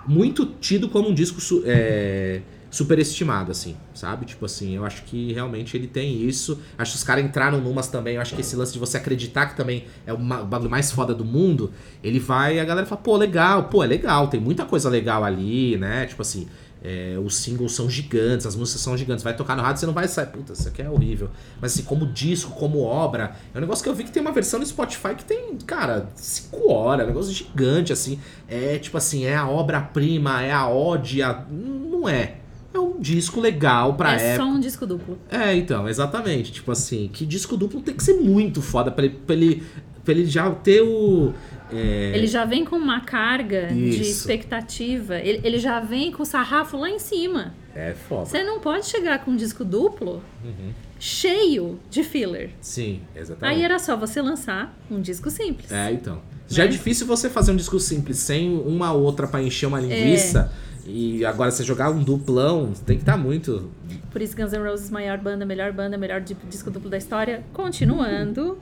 muito tido como um disco é, superestimado, assim, sabe? Tipo assim, eu acho que realmente ele tem isso. Acho que os caras entraram numas também. Eu acho que esse lance de você acreditar que também é o bagulho mais foda do mundo, ele vai. A galera fala, pô, legal, pô, é legal, tem muita coisa legal ali, né? Tipo assim. É, os singles são gigantes, as músicas são gigantes. Vai tocar no rádio, você não vai sair. Puta, isso aqui é horrível. Mas assim, como disco, como obra, é um negócio que eu vi que tem uma versão no Spotify que tem, cara, 5 horas, é um negócio gigante, assim. É tipo assim, é a obra-prima, é a ode, a... não é é um disco legal pra é época. É só um disco duplo. É, então, exatamente. Tipo assim, que disco duplo tem que ser muito foda pra ele, pra ele, pra ele já ter o. É... Ele já vem com uma carga Isso. de expectativa. Ele, ele, já vem com o sarrafo lá em cima. É foda. Você não pode chegar com um disco duplo uhum. cheio de filler. Sim, exatamente. Aí era só você lançar um disco simples. É, então. Já é difícil você fazer um disco simples sem uma outra para encher uma linguiça. É e agora, você jogar um duplão, tem que estar tá muito. Por isso, Guns N' Roses, maior banda, melhor banda, melhor disco duplo da história. Continuando.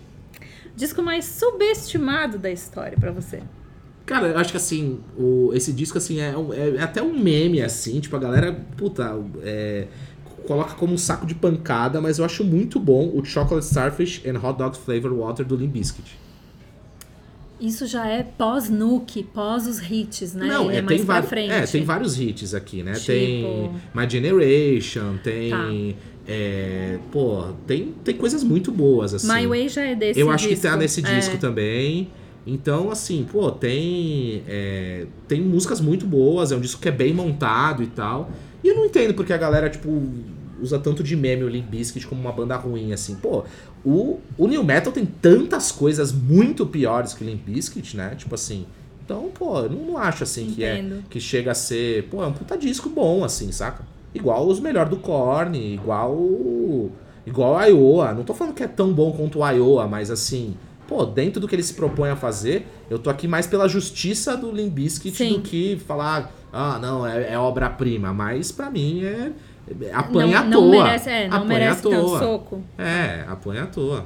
Disco mais subestimado da história para você. Cara, eu acho que assim, o, esse disco assim é, é, é, até um meme, assim, tipo, a galera, puta, é, coloca como um saco de pancada, mas eu acho muito bom o Chocolate Starfish and Hot Dog Flavor Water do Limp Bizkit. Isso já é pós-Nuke, pós os hits, né? Não, é, é mais tem pra frente. É, tem vários hits aqui, né? Tipo... Tem My Generation, tem. Tá. É, pô, tem, tem coisas muito boas, assim. My Way já é desse Eu acho disco. que tá nesse é. disco também. Então, assim, pô, tem. É, tem músicas muito boas, é um disco que é bem montado e tal. E eu não entendo porque a galera, tipo, usa tanto de meme o Limp Bizkit como uma banda ruim, assim. Pô, o, o New Metal tem tantas coisas muito piores que o Limp Bizkit, né? Tipo assim... Então, pô, eu não, não acho, assim, que, é, que chega a ser... Pô, é um puta disco bom, assim, saca? Igual os melhores do Korn, igual... Igual a Iowa. Não tô falando que é tão bom quanto o Iowa, mas assim... Pô, dentro do que ele se propõe a fazer, eu tô aqui mais pela justiça do Limp Bizkit do que falar... Ah, não, é, é obra-prima. Mas para mim é Apanha não, à toa. Não merece, é, não merece tanto soco. É, apanha à toa.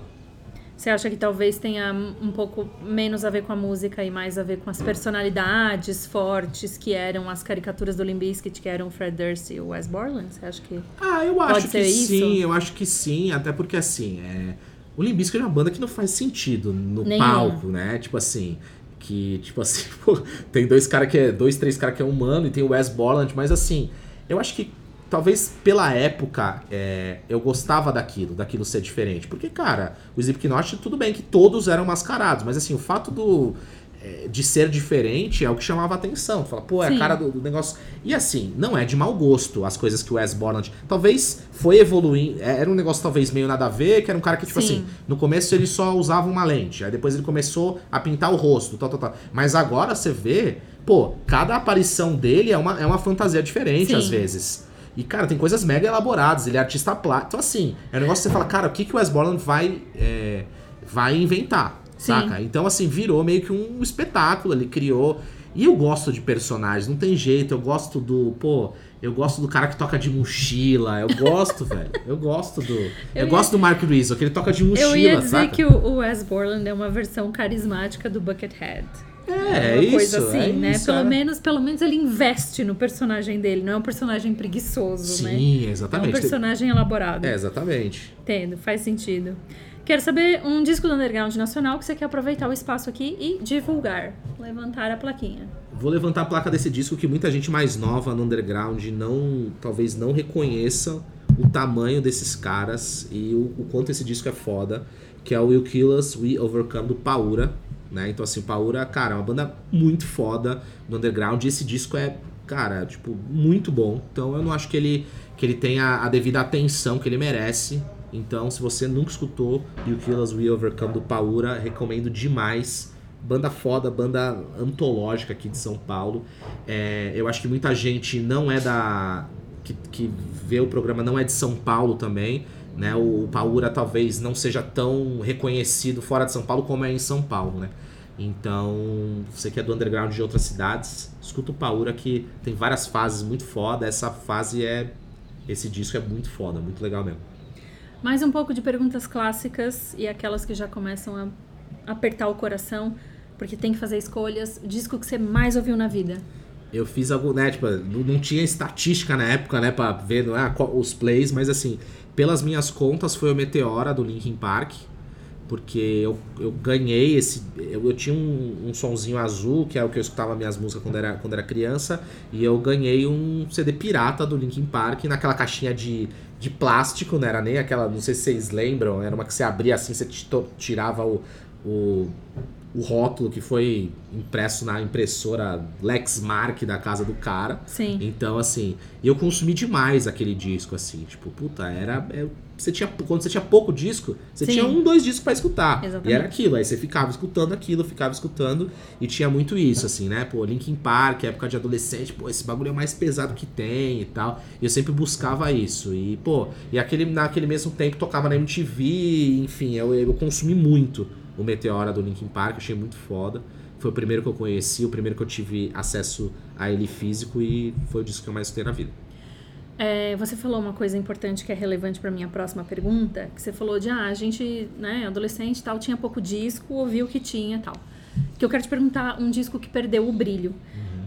Você acha que talvez tenha um pouco menos a ver com a música e mais a ver com as personalidades fortes que eram as caricaturas do Limbiskit, que eram o Fred Durst e o Wes Borland? Você acha que Ah, eu acho que isso? sim, eu acho que sim, até porque assim, é... o Limbiskit é uma banda que não faz sentido no Nenhum. palco, né? Tipo assim, que tipo assim, pô, tem dois cara que é, dois, três caras que é humano e tem o Wes Borland, mas assim, eu acho que talvez pela época é, eu gostava daquilo, daquilo ser diferente. Porque, cara, o Slipknot, tudo bem que todos eram mascarados, mas assim, o fato do é, de ser diferente é o que chamava atenção. Fala, pô, é Sim. a cara do, do negócio. E assim, não é de mau gosto as coisas que o Wes Borland. Talvez foi evoluindo. é, Era um negócio talvez meio nada a ver, que era um cara que, tipo Sim. assim, no começo ele só usava uma lente. Aí depois ele começou a pintar o rosto, tal, tal, tal. Mas agora você vê, pô, cada aparição dele é uma, é uma fantasia diferente, Sim. às vezes. E, cara, tem coisas mega elaboradas, ele é artista plástico. Então, assim, é um negócio que você fala, cara, o que, que o Wes Borland vai, é, vai inventar? Sim. Saca? Então, assim, virou meio que um espetáculo, ele criou. E eu gosto de personagens, não tem jeito, eu gosto do, pô, eu gosto do cara que toca de mochila, eu gosto, velho. Eu gosto do. Eu, ia- gosto do Mark Rizzo, que ele toca de mochila, Eu ia dizer saca? que o, o Wes Borland é uma versão carismática do Buckethead. É, uma isso, coisa assim, é né? isso, pelo, é. menos, pelo menos ele investe no personagem dele, não é um personagem preguiçoso, né? Sim, É um exatamente. personagem elaborado. É, exatamente. Entendo, faz sentido. Quero saber um disco do underground nacional que você quer aproveitar o espaço aqui e divulgar. Levantar a plaquinha. Vou levantar a placa desse disco que muita gente mais nova no underground não, talvez não reconheça o tamanho desses caras e o, o quanto esse disco é foda, que é o Will Kill Us, We Overcome do Paura, né? Então assim, Paura, cara, é uma banda muito foda no underground e esse disco é, cara, tipo, muito bom. Então eu não acho que ele que ele tenha a devida atenção que ele merece. Então, se você nunca escutou You Kill Us, We Overcome do Paura, recomendo demais. Banda foda, banda antológica aqui de São Paulo. É, eu acho que muita gente não é da. Que, que vê o programa não é de São Paulo também. Né? O, o Paura talvez não seja tão reconhecido fora de São Paulo como é em São Paulo, né? Então, você que é do underground de outras cidades, escuta o Paura que tem várias fases muito foda. Essa fase é. Esse disco é muito foda, muito legal mesmo. Mais um pouco de perguntas clássicas e aquelas que já começam a apertar o coração, porque tem que fazer escolhas. Disco que você mais ouviu na vida. Eu fiz algo, né, tipo, não, tinha estatística na época, né, pra ver não é, qual- os plays, mas assim, pelas minhas contas foi o Meteora do Linkin Park, porque eu, eu ganhei esse, eu, eu tinha um, um sonzinho azul, que é o que eu escutava minhas músicas quando era, quando era criança, e eu ganhei um CD pirata do Linkin Park naquela caixinha de, de plástico, não era nem aquela, não sei se vocês lembram, era uma que você abria assim, você tirava o, o, o rótulo que foi impresso na impressora Lexmark da casa do cara. Sim. Então, assim, eu consumi demais aquele disco, assim, tipo, puta, era. é, você tinha, quando você tinha pouco disco, você Sim. tinha um, dois discos pra escutar. Exatamente. E era aquilo, aí você ficava escutando aquilo, ficava escutando, e tinha muito isso, assim, né? Pô, Linkin Park, época de adolescente, pô, esse bagulho é o mais pesado que tem e tal. E eu sempre buscava isso. E, pô, e aquele, naquele mesmo tempo tocava na MTV, enfim, eu, eu consumi muito o Meteora do Linkin Park, achei muito foda. Foi o primeiro que eu conheci, o primeiro que eu tive acesso a ele físico e foi o disco que eu mais escutei na vida. É, você falou uma coisa importante que é relevante para minha próxima pergunta, que você falou de ah, a gente, né, adolescente e tal, tinha pouco disco, ouvia o que tinha e tal. Que eu quero te perguntar um disco que perdeu o brilho.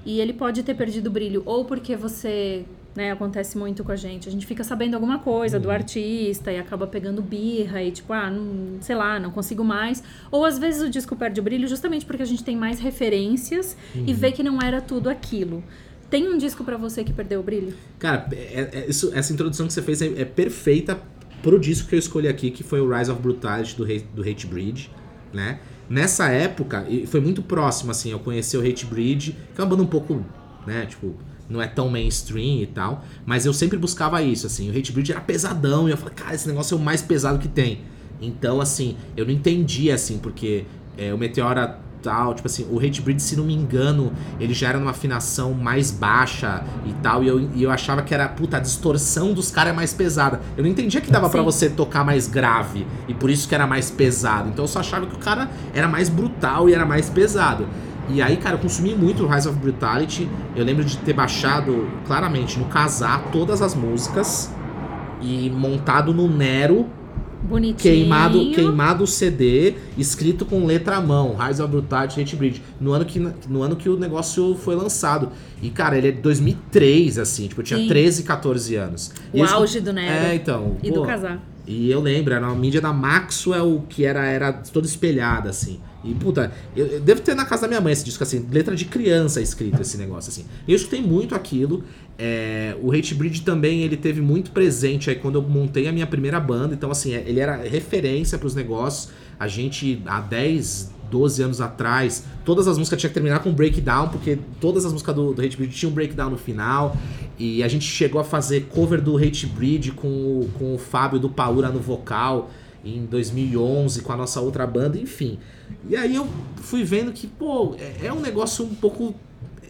E ele pode ter perdido o brilho ou porque você, né, acontece muito com a gente, a gente fica sabendo alguma coisa do artista e acaba pegando birra e tipo, ah, não, sei lá, não consigo mais. Ou às vezes o disco perde o brilho justamente porque a gente tem mais referências e vê que não era tudo aquilo. Tem um disco pra você que perdeu o brilho? Cara, é- é- isso- essa introdução que você fez é, é perfeita pro disco que eu escolhi aqui, que foi o Rise of Brutality do, Hate- do Hate Breed, né? Nessa época, e foi muito próximo, assim, eu conheci o Hate Breed, que é uma banda um pouco, né, tipo, não é tão mainstream e tal, mas eu sempre buscava isso, assim, o Hate Breed era pesadão, e eu falei, cara, esse negócio é o mais pesado que tem. Então, assim, eu não entendia, assim, porque é, o Meteora tal, tipo assim, o Hate Breed, se não me engano, ele já era numa afinação mais baixa e tal, e eu, e eu achava que era, puta, a distorção dos caras é mais pesada. Eu não entendia que dava pra Sim. você tocar mais grave, e por isso que era mais pesado. Então eu só achava que o cara era mais brutal e era mais pesado. E aí, cara, eu consumi muito Rise of Brutality. Eu lembro de ter baixado, claramente, no casar, todas as músicas e montado no Nero Bonitinho. queimado, queimado o CD, escrito com letra à mão, Rise of Brutality, Hate Breed, no ano, que, no ano que o negócio foi lançado. E, cara, ele é de 2003, assim, tipo, eu tinha Sim. 13, 14 anos. O E eu auge do Nero. É, então. E pô, do casar. E eu lembro, era uma mídia da Maxwell que era, era toda espelhada, assim. E, puta, eu, eu devo ter na casa da minha mãe esse disco, assim, letra de criança escrito esse negócio, assim. Eu escutei muito aquilo. É, o Hate Breed também, ele teve muito presente aí quando eu montei a minha primeira banda. Então, assim, ele era referência para os negócios. A gente, há 10, 12 anos atrás, todas as músicas tinham que terminar com breakdown, porque todas as músicas do, do Hate Breed tinham um breakdown no final. E a gente chegou a fazer cover do Hate Breed com, o- com o Fábio do Paura no vocal em 2011 com a nossa outra banda, enfim. E aí eu fui vendo que, pô, é, é um negócio um pouco.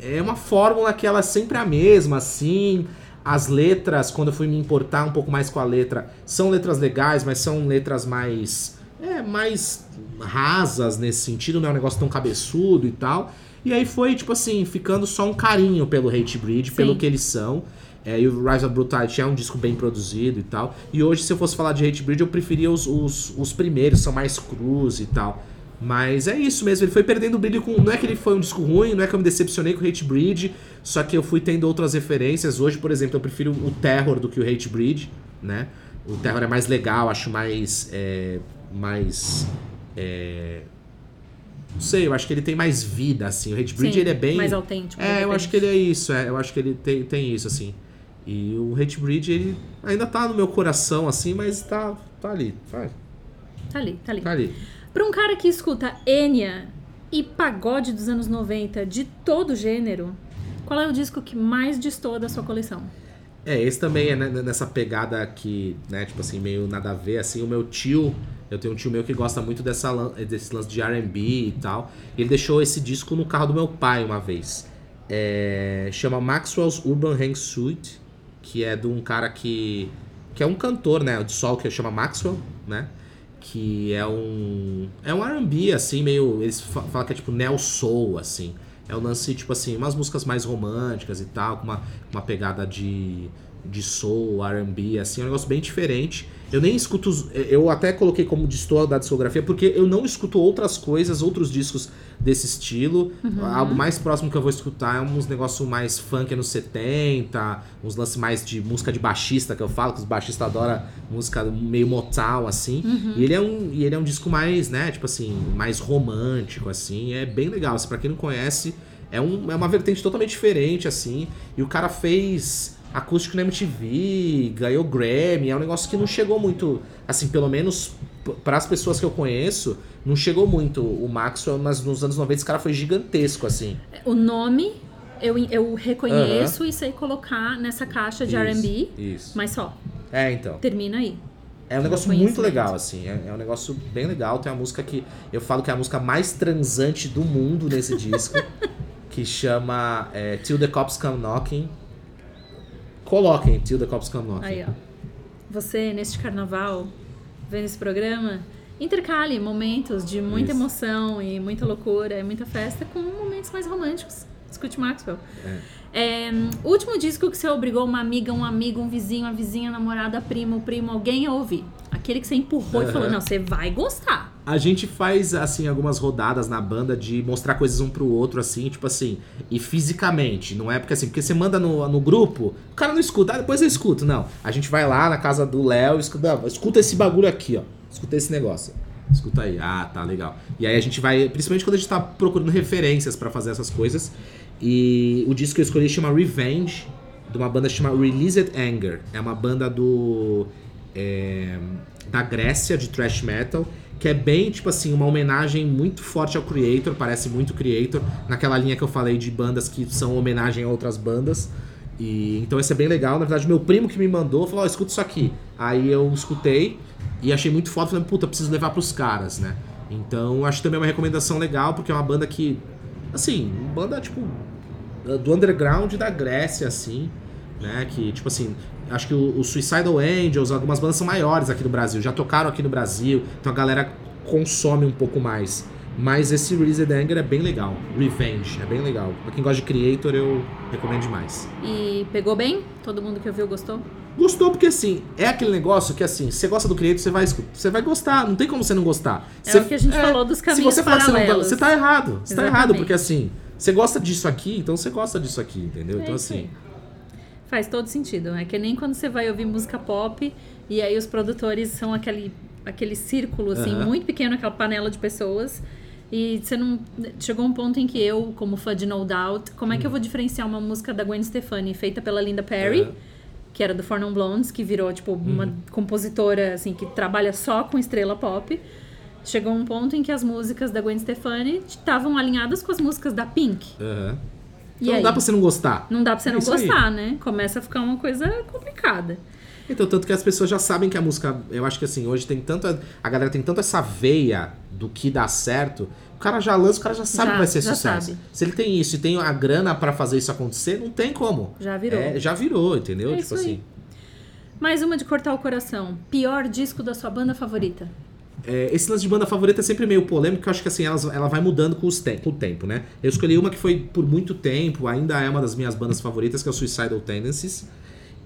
É uma fórmula que ela é sempre a mesma, assim. As letras, quando eu fui me importar um pouco mais com a letra, são letras legais, mas são letras mais. É, mais rasas nesse sentido, não é um negócio tão cabeçudo e tal. E aí foi, tipo assim, ficando só um carinho pelo Hate Breed, pelo Sim. que eles são. É, e o Rise of Brutality é um disco bem produzido e tal. E hoje, se eu fosse falar de Hate Breed, eu preferia os, os, os primeiros, são mais cruz e tal. Mas é isso mesmo, ele foi perdendo o brilho com. Não é que ele foi um disco ruim, não é que eu me decepcionei com o Hate Breed, só que eu fui tendo outras referências. Hoje, por exemplo, eu prefiro o Terror do que o Hate Breed, né? O Terror é mais legal, acho mais. é, mais. é, não sei, eu acho que ele tem mais vida, assim. O Hate Breed Sim, ele é bem. mais autêntico. É, eu acho que ele é isso, é, eu acho que ele tem, tem isso, assim. E o Hate Breed, ele ainda tá no meu coração, assim, mas tá, tá ali, tá, Tá ali, tá ali. tá ali. Pra um cara que escuta Enya e pagode dos anos 90 de todo gênero, qual é o disco que mais destoa da sua coleção? É, esse também é né, nessa pegada que, né, tipo assim, meio nada a ver, assim, o meu tio, eu tenho um tio meu que gosta muito dessa, desse lance de R&B e tal, ele deixou esse disco no carro do meu pai uma vez. É, chama Maxwell's Urban Hang Suite, que é de um cara que, que é um cantor, né, de sol que chama Maxwell, né, que é um é um R&B assim, meio eles fa- falam que é tipo neo soul assim. É um lance tipo assim, umas músicas mais românticas e tal, com uma, uma pegada de de soul, R&B, assim, é um negócio bem diferente. Eu nem escuto, os- eu até coloquei como destoa da discografia porque eu não escuto outras coisas, outros discos desse estilo. Algo mais próximo que eu vou escutar é uns negócios mais funk anos 70, uns lances mais de música de baixista que eu falo, que os baixistas adoram música meio Motown, assim. E ele é um, e ele é um disco mais, né, tipo assim, mais romântico, assim. É bem legal. Assim, pra quem não conhece, é, um, é uma vertente totalmente diferente, assim. E o cara fez acústico na MTV, ganhou Grammy, é um negócio que não chegou muito, assim, pelo menos para as pessoas que eu conheço, não chegou muito o Maxwell, mas nos anos 90 esse cara foi gigantesco, assim. O nome eu, eu reconheço e sei colocar nessa caixa de R&B, mas só, É, então. termina aí. É um negócio muito legal, assim. É, é um negócio bem legal. Tem uma música que eu falo que é a música mais transante do mundo nesse disco, que chama é, Till the Cops Come Knocking. Coloquem Till the Cops Come Knocking. Aí, ó. Você, neste carnaval, vendo esse programa, intercale momentos de muita Isso. emoção e muita loucura e muita festa com momentos mais românticos. Escute Maxwell. É, o último disco que você obrigou uma amiga, um amigo, um vizinho, uma vizinha, namorada, primo, primo, alguém a ouvir. Aquele que você empurrou e falou, não, você vai gostar. A gente faz, assim, algumas rodadas na banda de mostrar coisas um pro outro, assim, tipo assim, e fisicamente. Não é porque assim, porque você manda no, no grupo, o cara não escuta, ah, depois eu escuto. Não. A gente vai lá na casa do Léo escuta, não, escuta esse bagulho aqui, ó. Escuta esse negócio. Escuta aí. Ah, tá, legal. E aí a gente vai, principalmente quando a gente tá procurando referências pra fazer essas coisas. E o disco que eu escolhi chama Revenge, de uma banda chamada Released Anger. É uma banda do. Da Grécia, de thrash metal, que é bem, tipo assim, uma homenagem muito forte ao Creator, parece muito Creator, naquela linha que eu falei de bandas que são homenagem a outras bandas. E então esse é bem legal. Na verdade, meu primo que me mandou falou: Ó, escuta isso aqui. Aí eu escutei e achei muito foda. Falei, puta, preciso levar pros caras, né? Então acho também uma recomendação legal, porque é uma banda que, assim, banda tipo do underground da Grécia, assim, né? Que, tipo assim, acho que o, o Suicidal Angels, algumas bandas são maiores aqui no Brasil, já tocaram aqui no Brasil, então a galera consome um pouco mais. Mas esse Released Anger é bem legal. Revenge, é bem legal. Pra quem gosta de Creator, eu recomendo demais. E pegou bem? Todo mundo que ouviu gostou? Gostou porque, assim, é aquele negócio que, assim, você gosta do Creator, você vai, você vai gostar. Não tem como você não gostar. É Você- o que a gente falou dos Se caminhos você falar que você não paralelos. você tá errado. Você tá errado, porque, assim, você gosta disso aqui, então você gosta disso aqui, entendeu? É então, assim... aí. Faz todo sentido. É que nem quando você vai ouvir música pop e aí os produtores são aquele, aquele círculo, assim, Aham. muito pequeno, aquela panela de pessoas. E você não. Chegou um ponto em que eu, como fã de No Doubt, como é que eu vou diferenciar uma música da Gwen Stefani feita pela Linda Perry? É. Que era do Four Non Blondes, que virou, tipo, uma compositora, assim, que trabalha só com estrela pop. Chegou um ponto em que as músicas da Gwen Stefani estavam alinhadas com as músicas da Pink. Aham. E Então aí? não dá pra você não gostar. Não dá pra você não isso aí. gostar, né? Começa a ficar uma coisa complicada. Então, tanto que as pessoas já sabem que a música. Eu acho que assim, hoje tem tanto. A, galera tem tanto essa veia do que dá certo. O cara já lança, o cara já sabe Já, que vai ser sucesso. sabe. Se ele tem isso e tem a grana pra fazer isso acontecer, não tem como. Já virou. É, já virou, entendeu? É tipo isso aí. assim. Mais uma de cortar o coração. Pior disco da sua banda favorita. É, esse lance de banda favorita é sempre meio polêmico, porque eu acho que assim, elas- ela vai mudando com, os te- com o tempo, né? Eu escolhi uma que foi por muito tempo, ainda é uma das minhas bandas favoritas, que é o Suicidal Tendencies.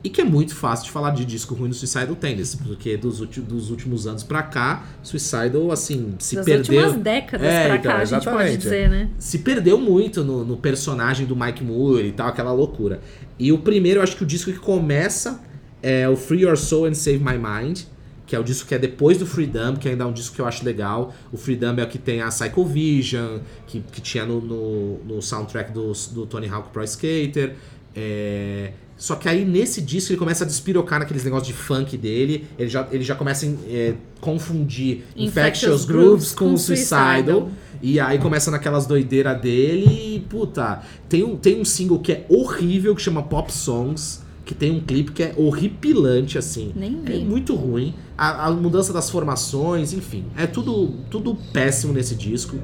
E que é muito fácil de falar de disco ruim do Suicidal Tendencies, porque dos, dos últimos anos pra cá, Suicidal, assim, se Das perdeu. últimas décadas É, pra então, cá, a gente pode exatamente, dizer, né? se perdeu muito no, no personagem do Mike Moore e tal, aquela loucura. E o primeiro, eu acho que o disco que começa é o Free Your Soul and Save My Mind, que é o disco que é depois do Freedom, que ainda é um disco que eu acho legal. O Freedom é o que tem a Psycho Vision, que, que tinha no, no, no soundtrack do, do Tony Hawk Pro Skater. É, Só que aí nesse disco ele começa a despirocar naqueles negócios de funk dele. Ele já, ele já começa a é, confundir Infectious Infectious Grooves com com Suicidal. Suicidal. E aí começa naquelas doideiras dele e, puta, tem um, tem um single que é horrível, que chama Pop Songs, que tem um clipe que é horripilante, assim. Nem É vi. muito ruim. A, a mudança das formações, enfim. É tudo, tudo péssimo nesse disco.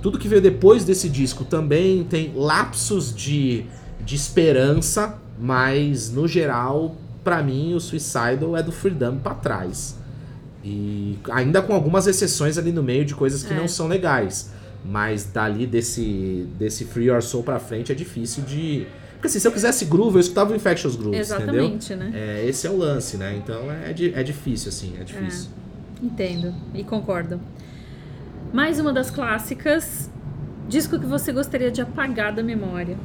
Tudo que veio depois desse disco também tem lapsos de, de esperança, mas no geral, pra mim, o Suicidal é do Freedom pra trás. E ainda com algumas exceções ali no meio de coisas que É. não são legais. Mas dali desse, desse Free Your Soul pra frente é difícil de. Porque assim, se eu quisesse groove, eu escutava o Infectious Grooves, entendeu? Exatamente, né? É, esse é o lance, né? Então é, di- é difícil, assim, é difícil. Entendo e concordo. Mais uma das clássicas. Disco que você gostaria de apagar da memória.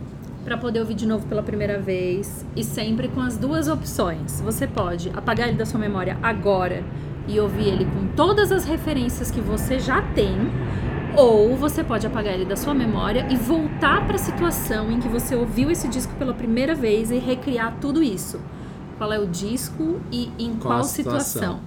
Pra poder ouvir de novo pela primeira vez. E sempre com as duas opções. Você pode apagar ele da sua memória agora e ouvir ele com todas as referências que você já tem. Ou você pode apagar ele da sua memória e voltar pra situação em que você ouviu esse disco pela primeira vez e recriar tudo isso. Qual é o disco e em Qual qual, a situação?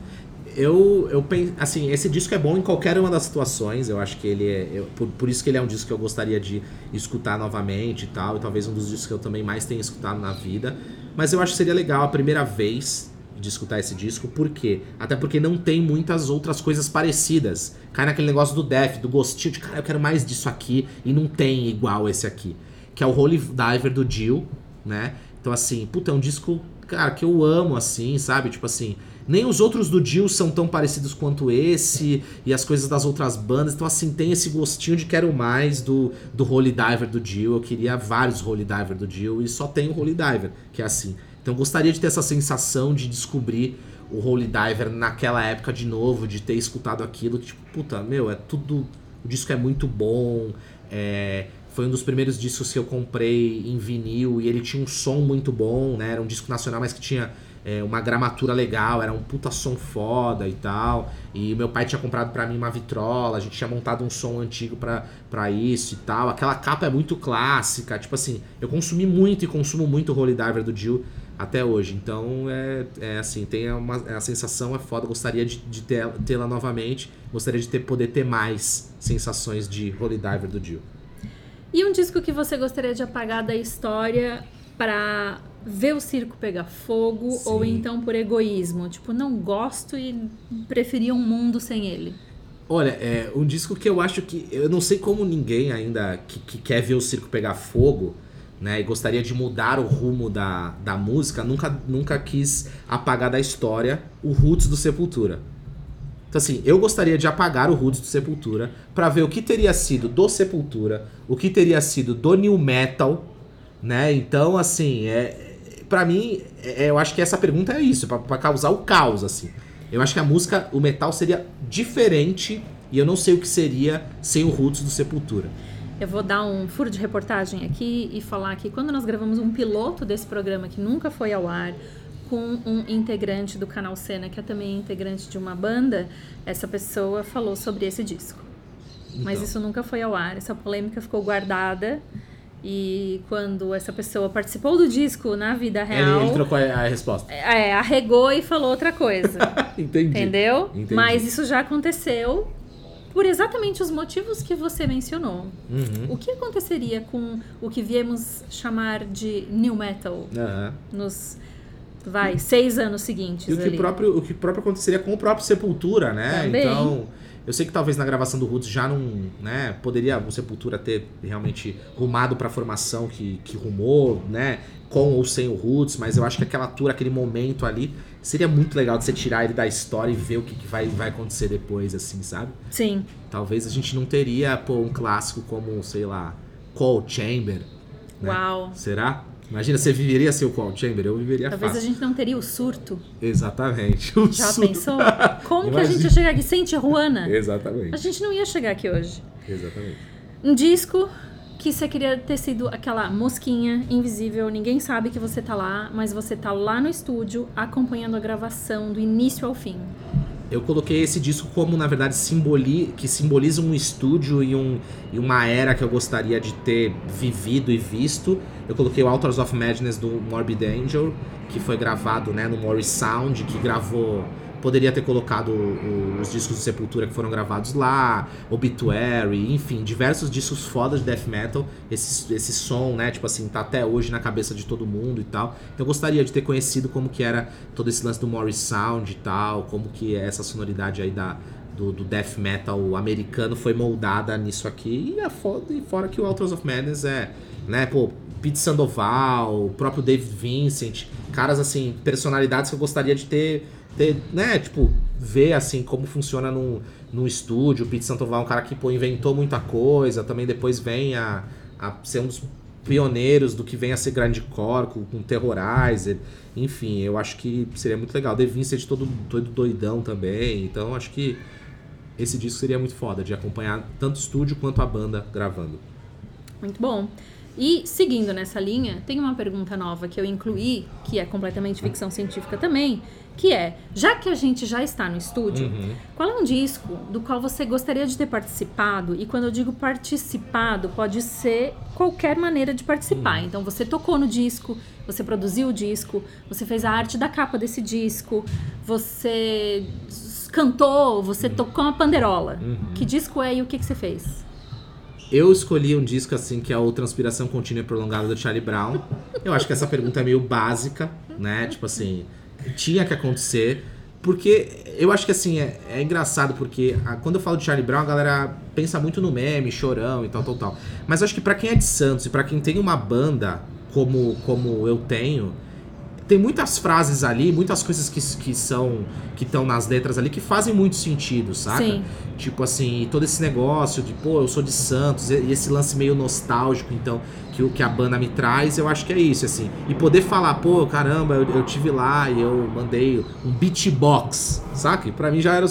Eu, eu penso, assim, esse disco é bom em qualquer uma das situações. Eu acho que ele é. eu- por, por isso que ele é um disco que eu gostaria de escutar novamente e tal. E talvez um dos discos que eu também mais tenha escutado na vida. Mas eu acho que seria legal a primeira vez de escutar esse disco. Por quê? Até porque não tem muitas outras coisas parecidas. Cai naquele negócio do Def, do gostinho de cara, eu quero mais disso aqui. E não tem igual esse aqui. Que é o Holy Diver do Jill, né? Então, assim, puta, é um disco, cara, que eu amo, assim, sabe? Tipo assim, nem os outros do Jill são tão parecidos quanto esse, e as coisas das outras bandas. Então, assim, tem esse gostinho de quero mais do, do Holy Diver do Jill. Eu queria vários Holy Diver do Jill, e só tem o Holy Diver, que é assim. Então, gostaria de ter essa sensação de descobrir o Holy Diver naquela época de novo, de ter escutado aquilo, que, tipo, puta, meu, é tudo. O disco é muito bom, é, foi um dos primeiros discos que eu comprei em vinil e ele tinha um som muito bom, né? Era um disco nacional, mas que tinha é, uma gramatura legal, era um puta som foda e tal. E meu pai tinha comprado pra mim uma vitrola, a gente tinha montado um som antigo pra isso e tal. Aquela capa é muito clássica, tipo assim, eu consumi muito e consumo muito o Holy Diver do Jill até hoje. Então é, é assim, tem uma a sensação é foda, gostaria de, de tê-la novamente, gostaria de ter poder ter mais sensações de Holy Diver do Jill. E um disco que você gostaria de apagar da história pra ver o circo pegar fogo Sim. ou então por egoísmo, tipo, não gosto e preferia um mundo sem ele. Olha, é um disco que eu acho que. Eu não sei como ninguém ainda que, que quer ver o circo pegar fogo, né? E gostaria de mudar o rumo da, da música, nunca, nunca quis apagar da história o Roots do Sepultura. Então, assim, eu gostaria de apagar o Roots do Sepultura pra ver o que teria sido do Sepultura, o que teria sido do New Metal, né? Então, assim, é, para mim, é, eu acho que essa pergunta é isso, pra causar o caos, assim. Eu acho que a música, o metal seria diferente e eu não sei o que seria sem o Roots do Sepultura. Eu vou dar um furo de reportagem aqui e falar que quando nós gravamos um piloto desse programa que nunca foi ao ar, com um integrante do canal Cena, que é também integrante de uma banda, essa pessoa falou sobre esse disco. Mas Então. isso nunca foi ao ar. Essa polêmica ficou guardada. E quando essa pessoa participou do disco na vida Ele, real, ele trocou a, a resposta. é, arregou e falou outra coisa. Entendi. entendeu? Entendi. Mas isso já aconteceu por exatamente os motivos que você mencionou. Uhum. O que aconteceria com o que viemos chamar de new metal Aham. nos vai seis anos seguintes E o que, ali? próprio, o que próprio aconteceria com o próprio Sepultura, né? Também. Então, eu sei que talvez na gravação do Roots já não, né? Poderia o Sepultura ter realmente rumado pra formação que, que rumou, né? Com ou sem o Roots, mas eu acho que aquela tour, aquele momento ali, seria muito legal de você tirar ele da história e ver o que, que vai, vai acontecer depois, assim, sabe? Sim, Talvez a gente não teria, pô, um clássico como, sei lá, Cold Chamber. né? uau. Será? Imagina, você viveria seu Cold Chamber? Eu viveria Talvez a fácil. gente não teria o surto. Exatamente. O Já surto. pensou? Como que a gente Imagina. ia chegar aqui sem Tijuana? A Exatamente. gente não ia chegar aqui hoje. Exatamente. Um disco que você queria ter sido aquela mosquinha invisível, ninguém sabe que você tá lá, mas você tá lá no estúdio acompanhando a gravação do início ao fim. Eu coloquei esse disco como, na verdade, simboli que simboliza um estúdio e, um, e uma era que eu gostaria de ter vivido e visto. Eu coloquei o Authors of Madness do Morbid Angel, que foi gravado né, no Morris Sound, que gravou. Poderia ter colocado os discos de Sepultura que foram gravados lá, Obituary, enfim, diversos discos fodas de death metal. Esse, esse som, né, tipo assim, tá até hoje na cabeça de todo mundo e tal. Então eu gostaria de ter conhecido como que era todo esse lance do Morris Sound e tal, como que é essa sonoridade aí da, do, do death metal americano foi moldada nisso aqui. E, é foda, e fora que o Authors of Madness é, né, pô, Pete Sandoval, o próprio David Vincent, caras assim, personalidades que eu gostaria de ter, ter né, tipo, ver assim como funciona num, num estúdio. O Pete Sandoval é um cara que, pô, inventou muita coisa, também depois vem a, a ser um dos pioneiros do que vem a ser grindcore com, com Terrorizer. Enfim, eu acho que seria muito legal. The Vincent todo, todo doidão também. Então acho que esse disco seria muito foda de acompanhar tanto o estúdio quanto a banda gravando. Muito bom. E seguindo nessa linha, tem uma pergunta nova que eu incluí, que é completamente ficção científica também, que é, já que a gente já está no estúdio, Uhum. qual é um disco do qual você gostaria de ter participado? E quando eu digo participado, pode ser qualquer maneira de participar. Então você tocou no disco, você produziu o disco, você fez a arte da capa desse disco, você cantou, você tocou uma panderola. Que disco é e o que, que você fez? Eu escolhi um disco assim que é o Transpiração Contínua e Prolongada do Charlie Brown. Eu acho que essa pergunta é meio básica, né? Tipo assim, tinha que acontecer. Porque eu acho que assim, é, é engraçado porque ah, quando eu falo de Charlie Brown, a galera pensa muito no meme, chorão e tal, tal, tal. Mas acho que pra quem é de Santos e pra quem tem uma banda como, como eu tenho, tem muitas frases ali, muitas coisas que, que são que estão nas letras ali que fazem muito sentido, saca? Sim. Tipo assim, todo esse negócio de, pô, eu sou de Santos, e esse lance meio nostálgico, então, que, que a banda me traz, eu acho que é isso, assim. E poder falar, pô, caramba, eu, eu tive lá e eu mandei um beatbox, saca? Pra mim já era,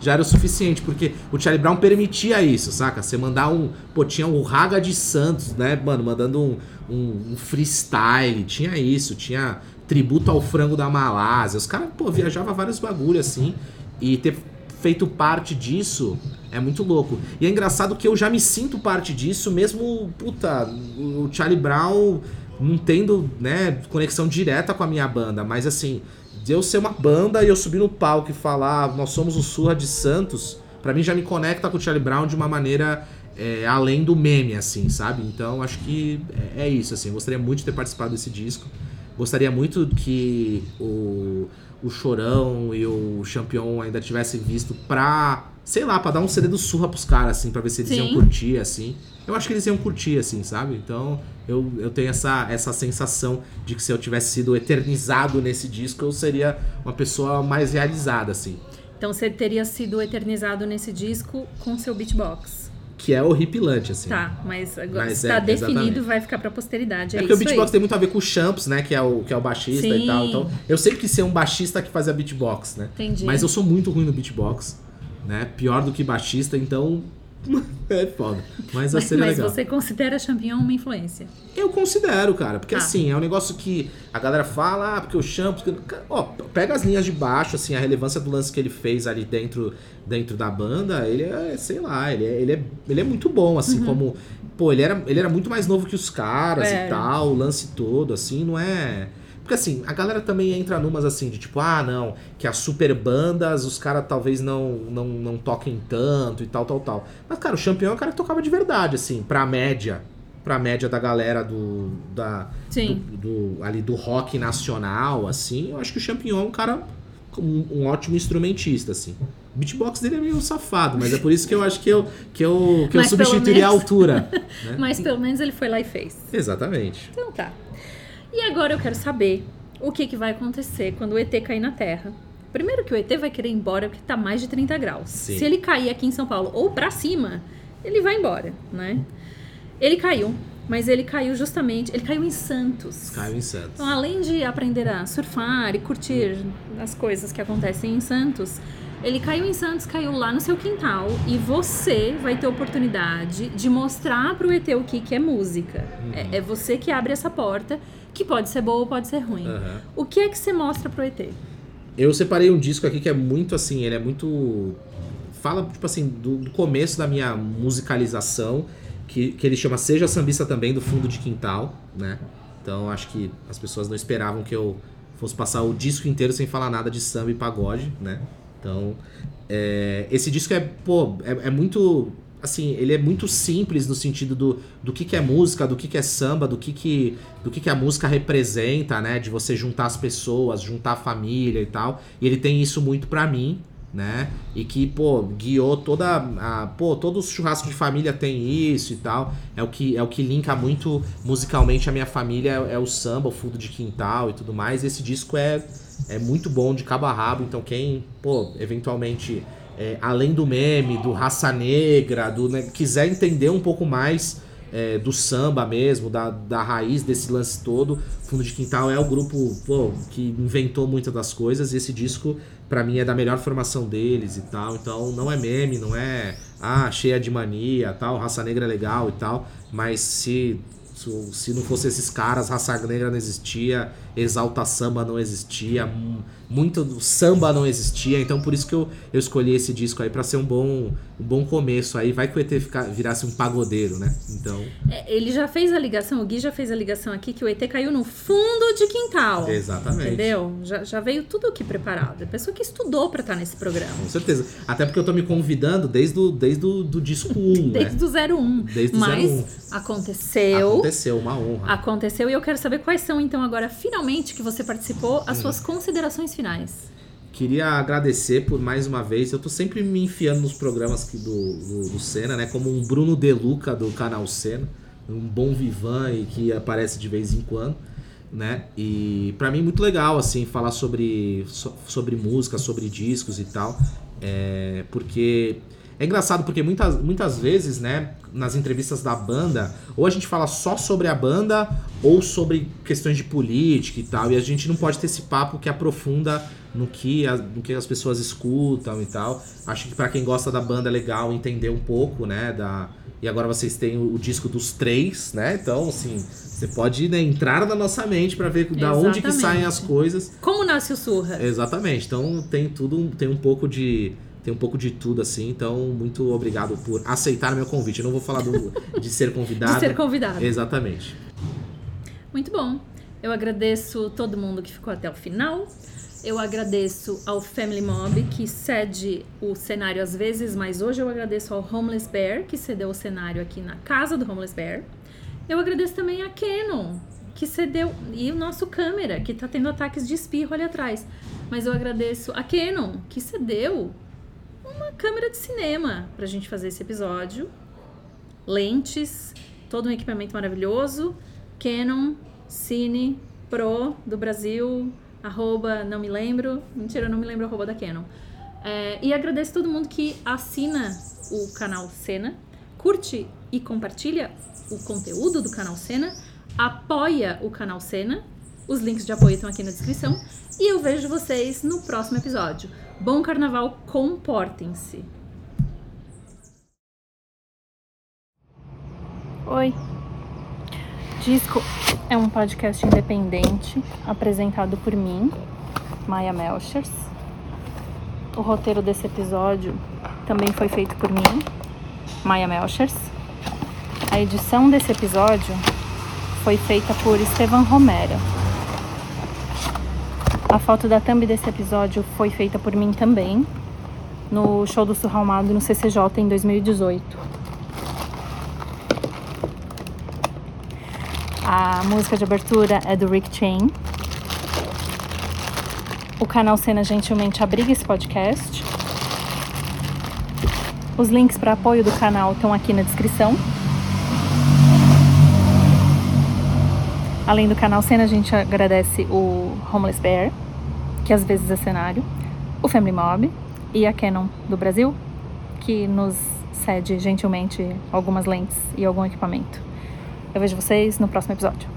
já era o suficiente, porque o Charlie Brown permitia isso, saca? Você mandar um. Pô, tinha o Raga de Santos, né, mano, mandando um, um, um freestyle, tinha isso, tinha tributo ao frango da Malásia. Os caras, pô, viajava vários bagulho assim. E ter feito parte disso é muito louco. E é engraçado que eu já me sinto parte disso, mesmo, puta, o Charlie Brown não tendo, né, conexão direta com a minha banda, mas assim, de eu ser uma banda e eu subir no palco e falar, nós somos o Surra de Santos, pra mim já me conecta com o Charlie Brown de uma maneira é, além do meme, assim, sabe? Então acho que é, é isso, assim, gostaria muito de ter participado desse disco. Gostaria muito que o, o Chorão e o Champion ainda tivessem visto pra, sei lá, pra dar um CD do surra pros caras, assim, pra ver se eles Sim. iam curtir, assim. Eu acho que eles iam curtir, assim, sabe? Então eu, eu tenho essa, essa sensação de que se eu tivesse sido eternizado nesse disco, eu seria uma pessoa mais realizada, assim. Então você teria sido eternizado nesse disco com seu beatbox. Que é horripilante, assim. Tá, mas agora Mas está é, definido, exatamente. vai ficar pra posteridade. É, É porque o beatbox aí. tem muito a ver com o Champs, né? Que é o, que é o baixista Sim. e tal. Então, eu sempre quis ser um baixista que fazia beatbox, né? Entendi. Mas eu sou muito ruim no beatbox, né? Pior do que baixista, então é foda. Mas, Mas, seria mas legal. você considera champignon uma influência? Eu considero, cara, porque Ah. assim, é um negócio que a galera fala, ah, porque o Champs. Ó, pega as linhas de baixo, assim, a relevância do lance que ele fez ali dentro, dentro da banda, ele é, sei lá, ele é, ele é, ele é muito bom, assim, como. Pô, ele era, ele era muito mais novo que os caras Era. e tal, o lance todo, assim, não é. Porque assim, a galera também entra numas assim, de tipo, ah, não, que as super bandas, os caras talvez não, não, não toquem tanto e tal, tal, tal. Mas, cara, o Champion é um cara que tocava de verdade, assim, pra média. Pra média da galera do. Da, Sim. do, do- ali do rock nacional, assim, eu acho que o Champignon é um cara um, um ótimo instrumentista, assim. O beatbox dele é meio safado, mas é por isso que eu acho que eu, que eu, que eu Mas substituiria a menos- altura. né? Mas pelo menos ele foi lá e fez. Exatamente. Então tá. E agora eu quero saber o que, que vai acontecer quando o ET cair na Terra. Primeiro que o ET vai querer ir embora porque tá mais de 30 graus. Sim. Se ele cair aqui em São Paulo ou pra cima, ele vai embora, né? Ele caiu, mas ele caiu justamente, ele caiu em Santos. Caio em Santos. Então, além de aprender a surfar e curtir as coisas que acontecem em Santos, ele caiu em Santos, caiu lá no seu quintal e você vai ter oportunidade de mostrar pro ET o que, que é música. É, é você que abre essa porta, que pode ser boa ou pode ser ruim. Aham. O que é que você mostra pro ET? Eu separei um disco aqui que é muito assim, ele é muito. Fala, tipo assim, do, do começo da minha musicalização, que, que ele chama Seja Sambista também, do fundo de quintal, né? Então acho que as pessoas não esperavam que eu fosse passar o disco inteiro sem falar nada de samba e pagode, né? Então, é, esse disco é, pô, é, é muito. Assim, ele é muito simples no sentido do, do que, que é música, do que, que é samba, do que, que, do que, que a música representa, né? De você juntar as pessoas, juntar a família e tal. E ele tem isso muito pra mim, né? E que, pô, guiou toda a. Pô, todo churrasco de família tem isso e tal. É o que, é o que linka muito musicalmente a minha família, é, é o samba, o fundo de quintal e tudo mais. Esse disco é, é muito bom de cabo a rabo, então quem, pô, eventualmente. É, além do meme, do raça negra, do né, quiser entender um pouco mais é, do samba mesmo, da, da raiz desse lance todo, Fundo de Quintal é o grupo pô, que inventou muitas das coisas. E esse disco, pra mim, é da melhor formação deles e tal. Então não é meme, não é ah, cheia de mania tal, raça negra é legal e tal. Mas se, se, não fosse esses caras, raça negra não existia, exalta samba não existia, mu- muito do samba não existia. Então por isso que eu, eu escolhi esse disco aí pra ser um bom, um bom começo aí. Vai que o ET ficar, virasse um pagodeiro, né? Então. É, Ele já fez a ligação, o Gui já fez a ligação aqui que o ET caiu no fundo de quintal. Exatamente. Entendeu? Já, já veio tudo aqui preparado. É pessoa que estudou pra estar nesse programa. Com certeza. Até porque eu tô me convidando desde o, desde o do disco 1, né? Desde o 01. Desde o Mas 01. aconteceu. Aconteceu, uma honra. Aconteceu e eu quero saber quais são, então, agora, finalmente, que você participou, Hum. as suas considerações finais. Queria agradecer por mais uma vez. Eu tô sempre me enfiando nos programas do, do, do Senna, né? Como um Bruno De Luca do canal Senna. Um bom vivan e que aparece de vez em quando. Né? E pra mim muito legal assim falar sobre, so- sobre música, sobre discos e tal. É, porque é engraçado porque muitas, muitas vezes, né, nas entrevistas da banda, ou a gente fala só sobre a banda ou sobre questões de política e tal, e a gente não pode ter esse papo que aprofunda no que, a- no que as pessoas escutam e tal. Acho que pra quem gosta da banda é legal entender um pouco, né, da e agora vocês têm o, o disco dos três, né? Então, assim, você pode né, entrar na nossa mente pra ver da onde que Exatamente. saem as coisas. Como nasce o Surra? Exatamente. Então tem tudo, tem um pouco de tem um pouco de tudo assim. Então muito obrigado por aceitar meu convite. Eu não vou falar do- de ser convidado. De ser convidado. Exatamente. Muito bom. Eu agradeço todo mundo que ficou até o final. Eu agradeço ao Family Mob, que cede o cenário às vezes, mas hoje eu agradeço ao Homeless Bear, que cedeu o cenário aqui na casa do Homeless Bear. Eu agradeço também a Canon, que cedeu, e o nosso câmera, que tá tendo ataques de espirro ali atrás. Mas eu agradeço a Canon, que cedeu uma câmera de cinema pra gente fazer esse episódio. Lentes, todo um equipamento maravilhoso. Canon, Cine, Pro do Brasil, arroba, não me lembro. Mentira, não me lembro a arroba da Canon. É, e agradeço todo mundo que assina o canal Cena, curte e compartilha o conteúdo do canal Cena, apoia o canal Cena. Os links de apoio estão aqui na descrição. E eu vejo vocês no próximo episódio. Bom carnaval, comportem-se! Oi. Disco é um podcast independente apresentado por mim, Maya Melchers. O roteiro desse episódio também foi feito por mim, Maya Melchers. A edição desse episódio foi feita por Estevan Romero. A foto da thumb desse episódio foi feita por mim também, no show do Surralmado no CCJ em 2018. A música de abertura é do Rick Chain. O canal Cena gentilmente abriga esse podcast. Os links para apoio do canal estão aqui na descrição. Além do canal Cena, a gente agradece o Homeless Bear, que às vezes é cenário, o Family Mob e a Canon do Brasil, que nos cede gentilmente algumas lentes e algum equipamento. Eu vejo vocês no próximo episódio.